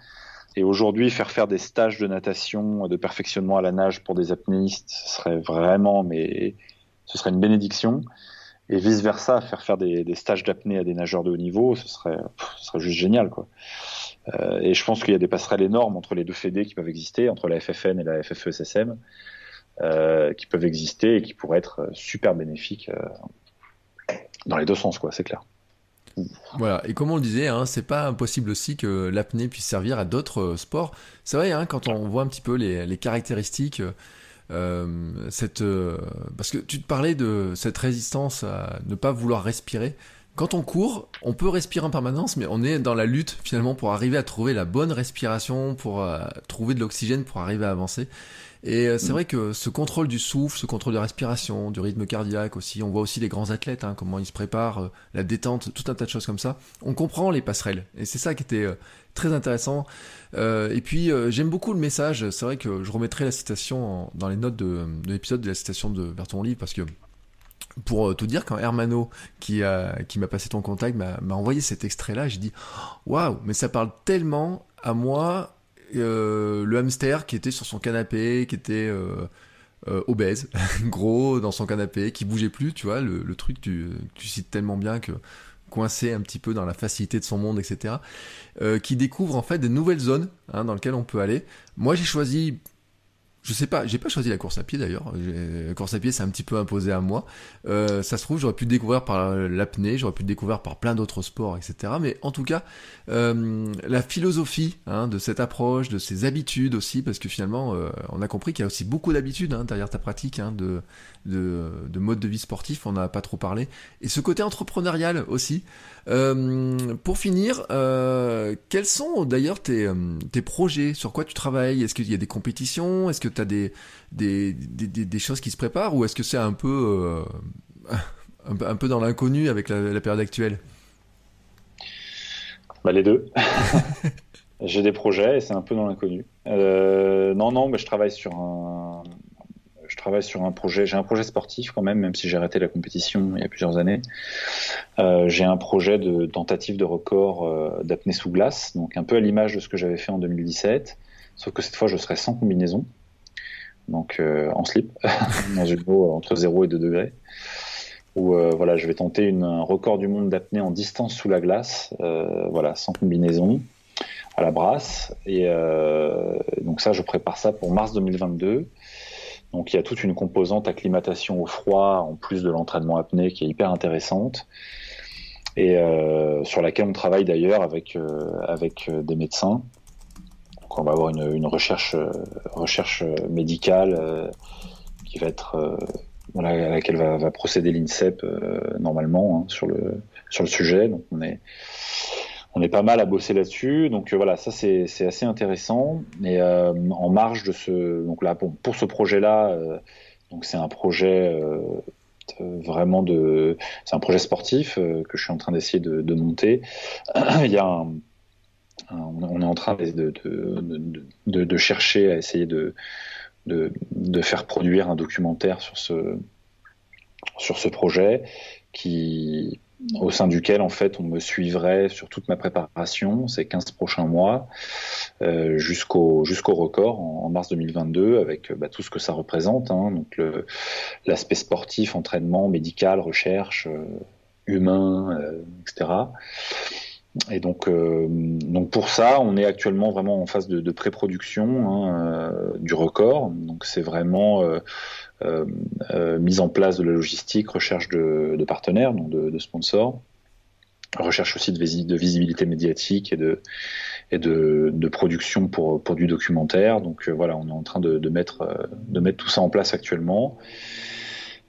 Et aujourd'hui, faire faire des stages de natation, de perfectionnement à la nage pour des apnéistes, ce serait vraiment, mais ce serait une bénédiction. Et vice versa, faire faire des, stages d'apnée à des nageurs de haut niveau, ce serait, ce serait juste génial, quoi. Euh, et je pense qu'il y a des passerelles énormes entre les deux fédés qui peuvent exister, entre la FFN et la FFESSM, euh, qui peuvent exister et qui pourraient être super bénéfiques euh, dans les deux sens, quoi. C'est clair. Voilà, et comme on le disait, hein, c'est pas impossible aussi que l'apnée puisse servir à d'autres euh, sports. C'est vrai, hein, quand on voit un petit peu les, caractéristiques, euh, cette, euh, parce que tu te parlais de cette résistance à ne pas vouloir respirer. Quand on court, on peut respirer en permanence, mais on est dans la lutte finalement pour arriver à trouver la bonne respiration, pour trouver de l'oxygène, pour arriver à avancer. Et euh, c'est mm. vrai que ce contrôle du souffle, ce contrôle de respiration, du rythme cardiaque aussi, on voit aussi les grands athlètes, hein, comment ils se préparent, euh, la détente, tout un tas de choses comme ça. On comprend les passerelles. Et c'est ça qui était euh, très intéressant. et puis j'aime beaucoup le message. C'est vrai que je remettrai la citation dans les notes de, l'épisode de la citation de vers ton livre parce que pour tout dire, quand Hermano, qui, a, qui m'a passé ton contact, m'a envoyé cet extrait-là, j'ai dit Waouh, mais ça parle tellement à moi euh, le hamster qui était sur son canapé, qui était euh, euh, obèse, gros dans son canapé, qui bougeait plus, tu vois, le, truc tu, tu cites tellement bien que coincé un petit peu dans la facilité de son monde, etc. qui découvre en fait des nouvelles zones hein, dans lesquelles on peut aller. Moi j'ai choisi je sais pas, j'ai pas choisi la course à pied d'ailleurs. La course à pied, c'est un petit peu imposé à moi. Euh, ça se trouve, j'aurais pu découvrir par l'apnée, j'aurais pu découvrir par plein d'autres sports, etc. Mais en tout cas, euh, la philosophie hein, de cette approche, de ces habitudes aussi, parce que finalement, euh, on a compris qu'il y a aussi beaucoup d'habitudes hein, derrière ta pratique hein, de, de, de, mode de vie sportif. On n'en a pas trop parlé. Et ce côté entrepreneurial aussi. Euh, pour finir, euh, quels sont d'ailleurs tes, euh, tes, projets? Sur quoi tu travailles? Est-ce qu'il y a des compétitions? Est-ce que tu as des des, des, des, choses qui se préparent? Ou est-ce que c'est un peu, un, peu dans l'inconnu avec la, période actuelle? Bah, Les deux. J'ai des projets et c'est un peu dans l'inconnu. non, non, mais je travaille sur un, je travaille sur un projet, j'ai un projet sportif quand même, même si j'ai arrêté la compétition il y a plusieurs années. Euh, j'ai un projet de tentative de record euh, d'apnée sous glace, donc un peu à l'image de ce que j'avais fait en 2017, sauf que cette fois je serai sans combinaison, donc euh, en slip, dans une eau entre 0 et 2 degrés. Où voilà, je vais tenter un record du monde d'apnée en distance sous la glace, voilà, sans combinaison, à la brasse. Et donc ça, je prépare ça pour mars 2022. Donc il y a toute une composante acclimatation au froid en plus de l'entraînement apnée qui est hyper intéressante et euh, sur laquelle on travaille d'ailleurs avec euh, avec euh, des médecins. Donc on va avoir une, une recherche recherche médicale qui va être à laquelle va, va procéder l'INSEP normalement hein, sur le sur le sujet. Donc on est on est pas mal à bosser là-dessus. Donc euh, voilà, ça c'est assez intéressant. Et euh, en marge de ce, donc là pour, ce projet-là, euh, donc c'est un projet vraiment de, c'est un projet sportif que je suis en train d'essayer de, monter. Il y a un, on est en train de, chercher à essayer de, de, de faire produire un documentaire sur ce, sur ce projet qui, au sein duquel en fait on me suivrait sur toute ma préparation ces 15 prochains mois euh, jusqu'au jusqu'au record en, mars 2022 avec bah, tout ce que ça représente hein, donc l'aspect sportif entraînement médical recherche euh, humain euh, etc et donc, euh, donc pour ça, on est actuellement vraiment en phase de, de pré-production hein, euh, du record. Donc c'est vraiment euh, euh, mise en place de la logistique, recherche de, partenaires, de, sponsors, recherche aussi de, visibilité médiatique et de et production pour du documentaire. Donc voilà, on est en train de, mettre tout ça en place actuellement.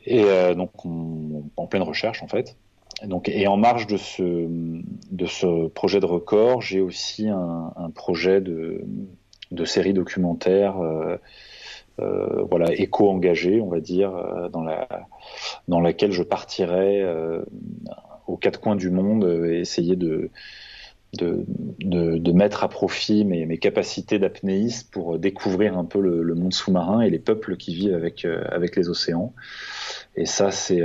Et donc on, en pleine recherche en fait. Donc, et en marge de ce, projet de record, j'ai aussi un, projet de, série documentaire, euh, euh, voilà, éco-engagé, on va dire, euh, dans, la, dans laquelle je partirai euh, aux quatre coins du monde et essayer de, de, de, mettre à profit mes, mes capacités d'apnéiste pour découvrir un peu le, monde sous-marin et les peuples qui vivent avec, avec les océans. Et ça, c'est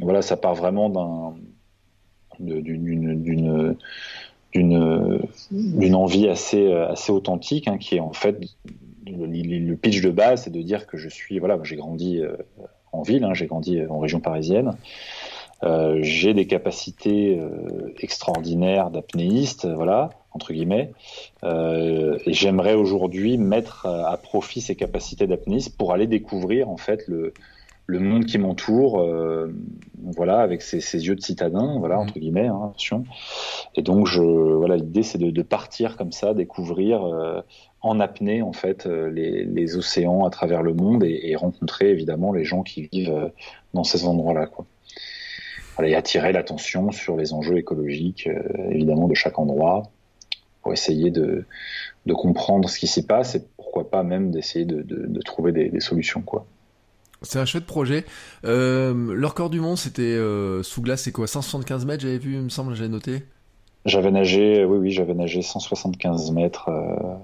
voilà, ça part vraiment d'un d'une d'une envie assez assez authentique hein, qui est en fait le, pitch de base c'est de dire que je suis voilà j'ai grandi euh, en ville hein, j'ai grandi en région parisienne. Euh, j'ai des capacités euh, extraordinaires d'apnéiste voilà entre guillemets. Euh, et j'aimerais aujourd'hui mettre à profit ces capacités d'apnéiste pour aller découvrir en fait le le monde qui m'entoure, euh, voilà, avec ses, ses, yeux de citadin, voilà, entre guillemets, hein, attention. Et donc, je, voilà, l'idée, c'est de, de, partir comme ça, découvrir euh, en apnée, en fait, euh, les, les, océans à travers le monde et, et, rencontrer évidemment les gens qui vivent euh, dans ces endroits-là, quoi. Voilà, et attirer l'attention sur les enjeux écologiques, euh, évidemment, de chaque endroit, pour essayer de, de comprendre ce qui s'y passe et pourquoi pas même d'essayer de, de, de trouver des, des solutions, quoi. C'est un chouette projet. Euh, le record du monde, c'était euh, sous glace, c'est quoi? 175 mètres, j'avais vu, il me semble, j'avais noté J'avais nagé, oui, oui, j'avais nagé 175 mètres euh,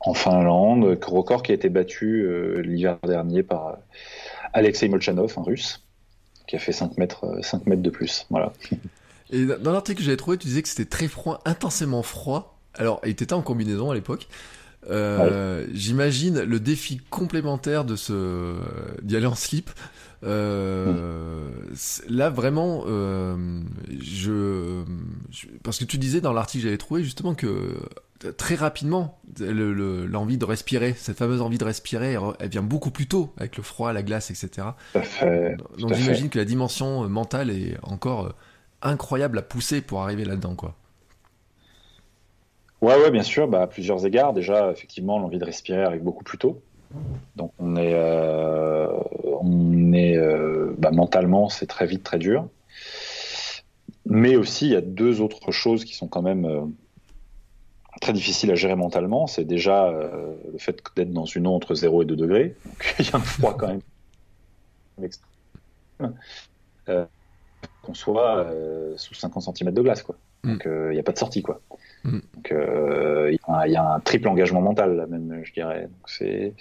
en Finlande, record qui a été battu euh, l'hiver dernier par Alexei Molchanov, un russe, qui a fait 5 mètres, 5 mètres de plus. Voilà. Et dans l'article que j'avais trouvé, tu disais que c'était très froid, intensément froid. Alors, il était en combinaison à l'époque. Euh, ouais. J'imagine le défi complémentaire de ce d'y aller en slip. Euh, mmh. Là vraiment, euh, je, je, parce que tu disais dans l'article que j'avais trouvé justement que très rapidement l'envie le, de respirer, cette fameuse envie de respirer, elle vient beaucoup plus tôt avec le froid, la glace, etc. Fait, Donc j'imagine que la dimension mentale est encore incroyable à pousser pour arriver là-dedans, quoi. Ouais, ouais, bien sûr, bah, à plusieurs égards. Déjà, effectivement, l'envie de respirer arrive beaucoup plus tôt. Donc, on est, euh, on est euh, bah, mentalement, c'est très vite, très dur. Mais aussi, il y a deux autres choses qui sont quand même euh, très difficiles à gérer mentalement. C'est déjà le fait d'être dans une eau entre 0 et 2 degrés. Donc, il y a un froid quand même extrême. Qu'on soit sous 50 cm de glace, quoi. Donc, il n'y a pas de sortie, quoi. Donc euh, il y, a un triple engagement mental là même, je dirais. C'est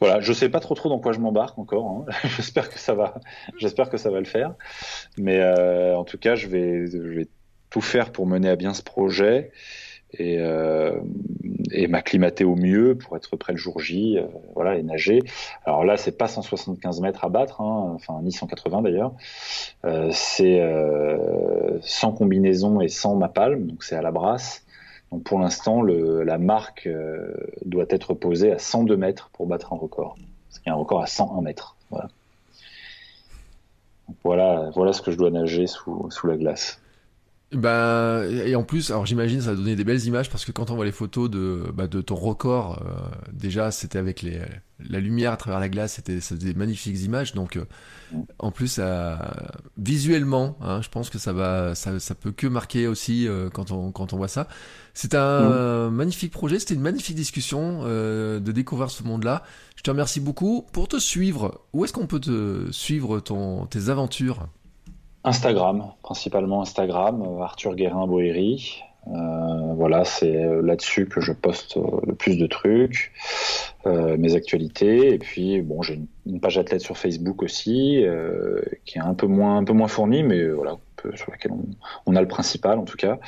voilà, je sais pas trop trop dans quoi je m'embarque encore. Hein. j'espère que ça va, j'espère que ça va le faire. Mais euh, en tout cas, je vais, je vais tout faire pour mener à bien ce projet et, euh, et m'acclimater au mieux pour être prêt le jour J, euh, voilà, et nager. Alors là, c'est pas 175 mètres à battre, hein, enfin ni 180 d'ailleurs. Euh, c'est euh, sans combinaison et sans ma palme, donc c'est à la brasse. Donc pour l'instant, la marque euh, doit être posée à 102 mètres pour battre un record. Qu'il y a un record à 101 mètres. Voilà. Voilà, voilà ce que je dois nager sous, sous la glace. Bah, et en plus, alors j'imagine ça va donner des belles images parce que quand on voit les photos de, bah, de ton record, euh, déjà c'était avec les, la lumière à travers la glace, c'était des magnifiques images. Donc, euh, en plus, visuellement, hein, je pense que ça va, ça, ça peut que marquer aussi euh, quand on quand on voit ça. C'est un mmh. magnifique projet, c'était une magnifique discussion euh, de découvrir ce monde-là. Je te remercie beaucoup pour te suivre. Où est-ce qu'on peut te suivre ton tes aventures? Instagram, principalement Instagram, euh, Arthur Guérin Boéry. Euh, voilà, c'est là-dessus que je poste le plus de trucs. euh, mes actualités. Et puis, bon, j'ai une, page athlète sur Facebook aussi, euh, qui est un peu moins, un peu moins fournie, mais voilà, sur laquelle on, a le principal en tout cas.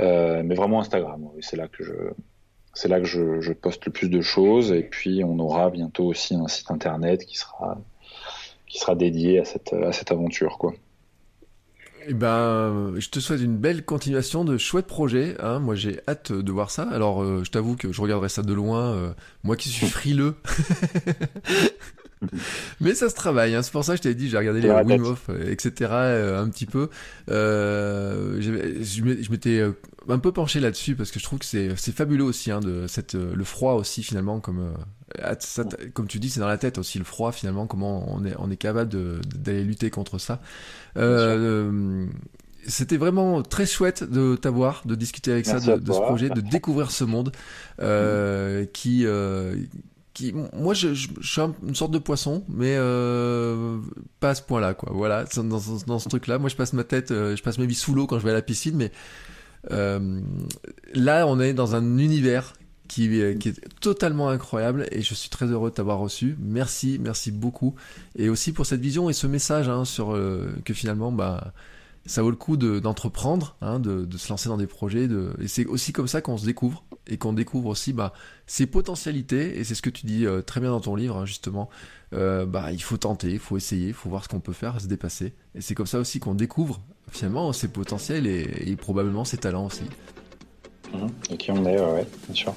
Euh, mais vraiment Instagram, c'est là que je, c'est là que je, je, poste le plus de choses. Et puis, on aura bientôt aussi un site internet qui sera, qui sera dédié à cette, à cette aventure, quoi. Eh ben, je te souhaite une belle continuation de chouettes projets. Hein. Moi, j'ai hâte de voir ça. Alors, euh, je t'avoue que je regarderai ça de loin. Euh, moi qui suis frileux. Mais ça se travaille, hein. c'est pour ça que je t'avais dit, j'ai regardé les Wim Hof, etc. Euh, un petit peu. Euh, je m'étais un peu penché là-dessus parce que je trouve que c'est fabuleux aussi, hein, de cette, le froid aussi finalement, comme, comme tu dis, c'est dans la tête aussi le froid finalement, comment on est, on est capable d'aller lutter contre ça. Euh, c'était vraiment très chouette de t'avoir, de discuter avec ça, de, ce projet, de découvrir ce monde euh, qui, euh, qui, moi, je, je, suis une sorte de poisson, mais euh, pas à ce point-là, quoi. Voilà, dans, dans ce truc-là, moi, je passe ma tête, je passe ma vie sous l'eau quand je vais à la piscine, mais euh, là, on est dans un univers qui, qui, est totalement incroyable et je suis très heureux de t'avoir reçu. Merci, merci beaucoup. Et aussi pour cette vision et ce message hein, sur euh, que finalement, bah, ça vaut le coup d'entreprendre, hein, de, se lancer dans des projets. De... Et c'est aussi comme ça qu'on se découvre et qu'on découvre aussi bah, ses potentialités. Et c'est ce que tu dis euh, très bien dans ton livre, hein, justement. Euh, bah, il faut tenter, il faut essayer, il faut voir ce qu'on peut faire, se dépasser. Et c'est comme ça aussi qu'on découvre finalement ses potentiels et probablement ses talents aussi. Mhm. Et qui on est, ouais, bien sûr.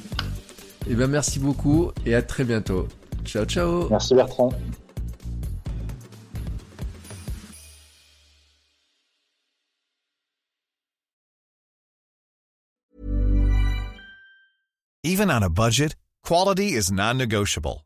Eh bien, merci beaucoup et à très bientôt. Ciao, ciao. Merci Bertrand. Even on a budget, quality is non-negotiable.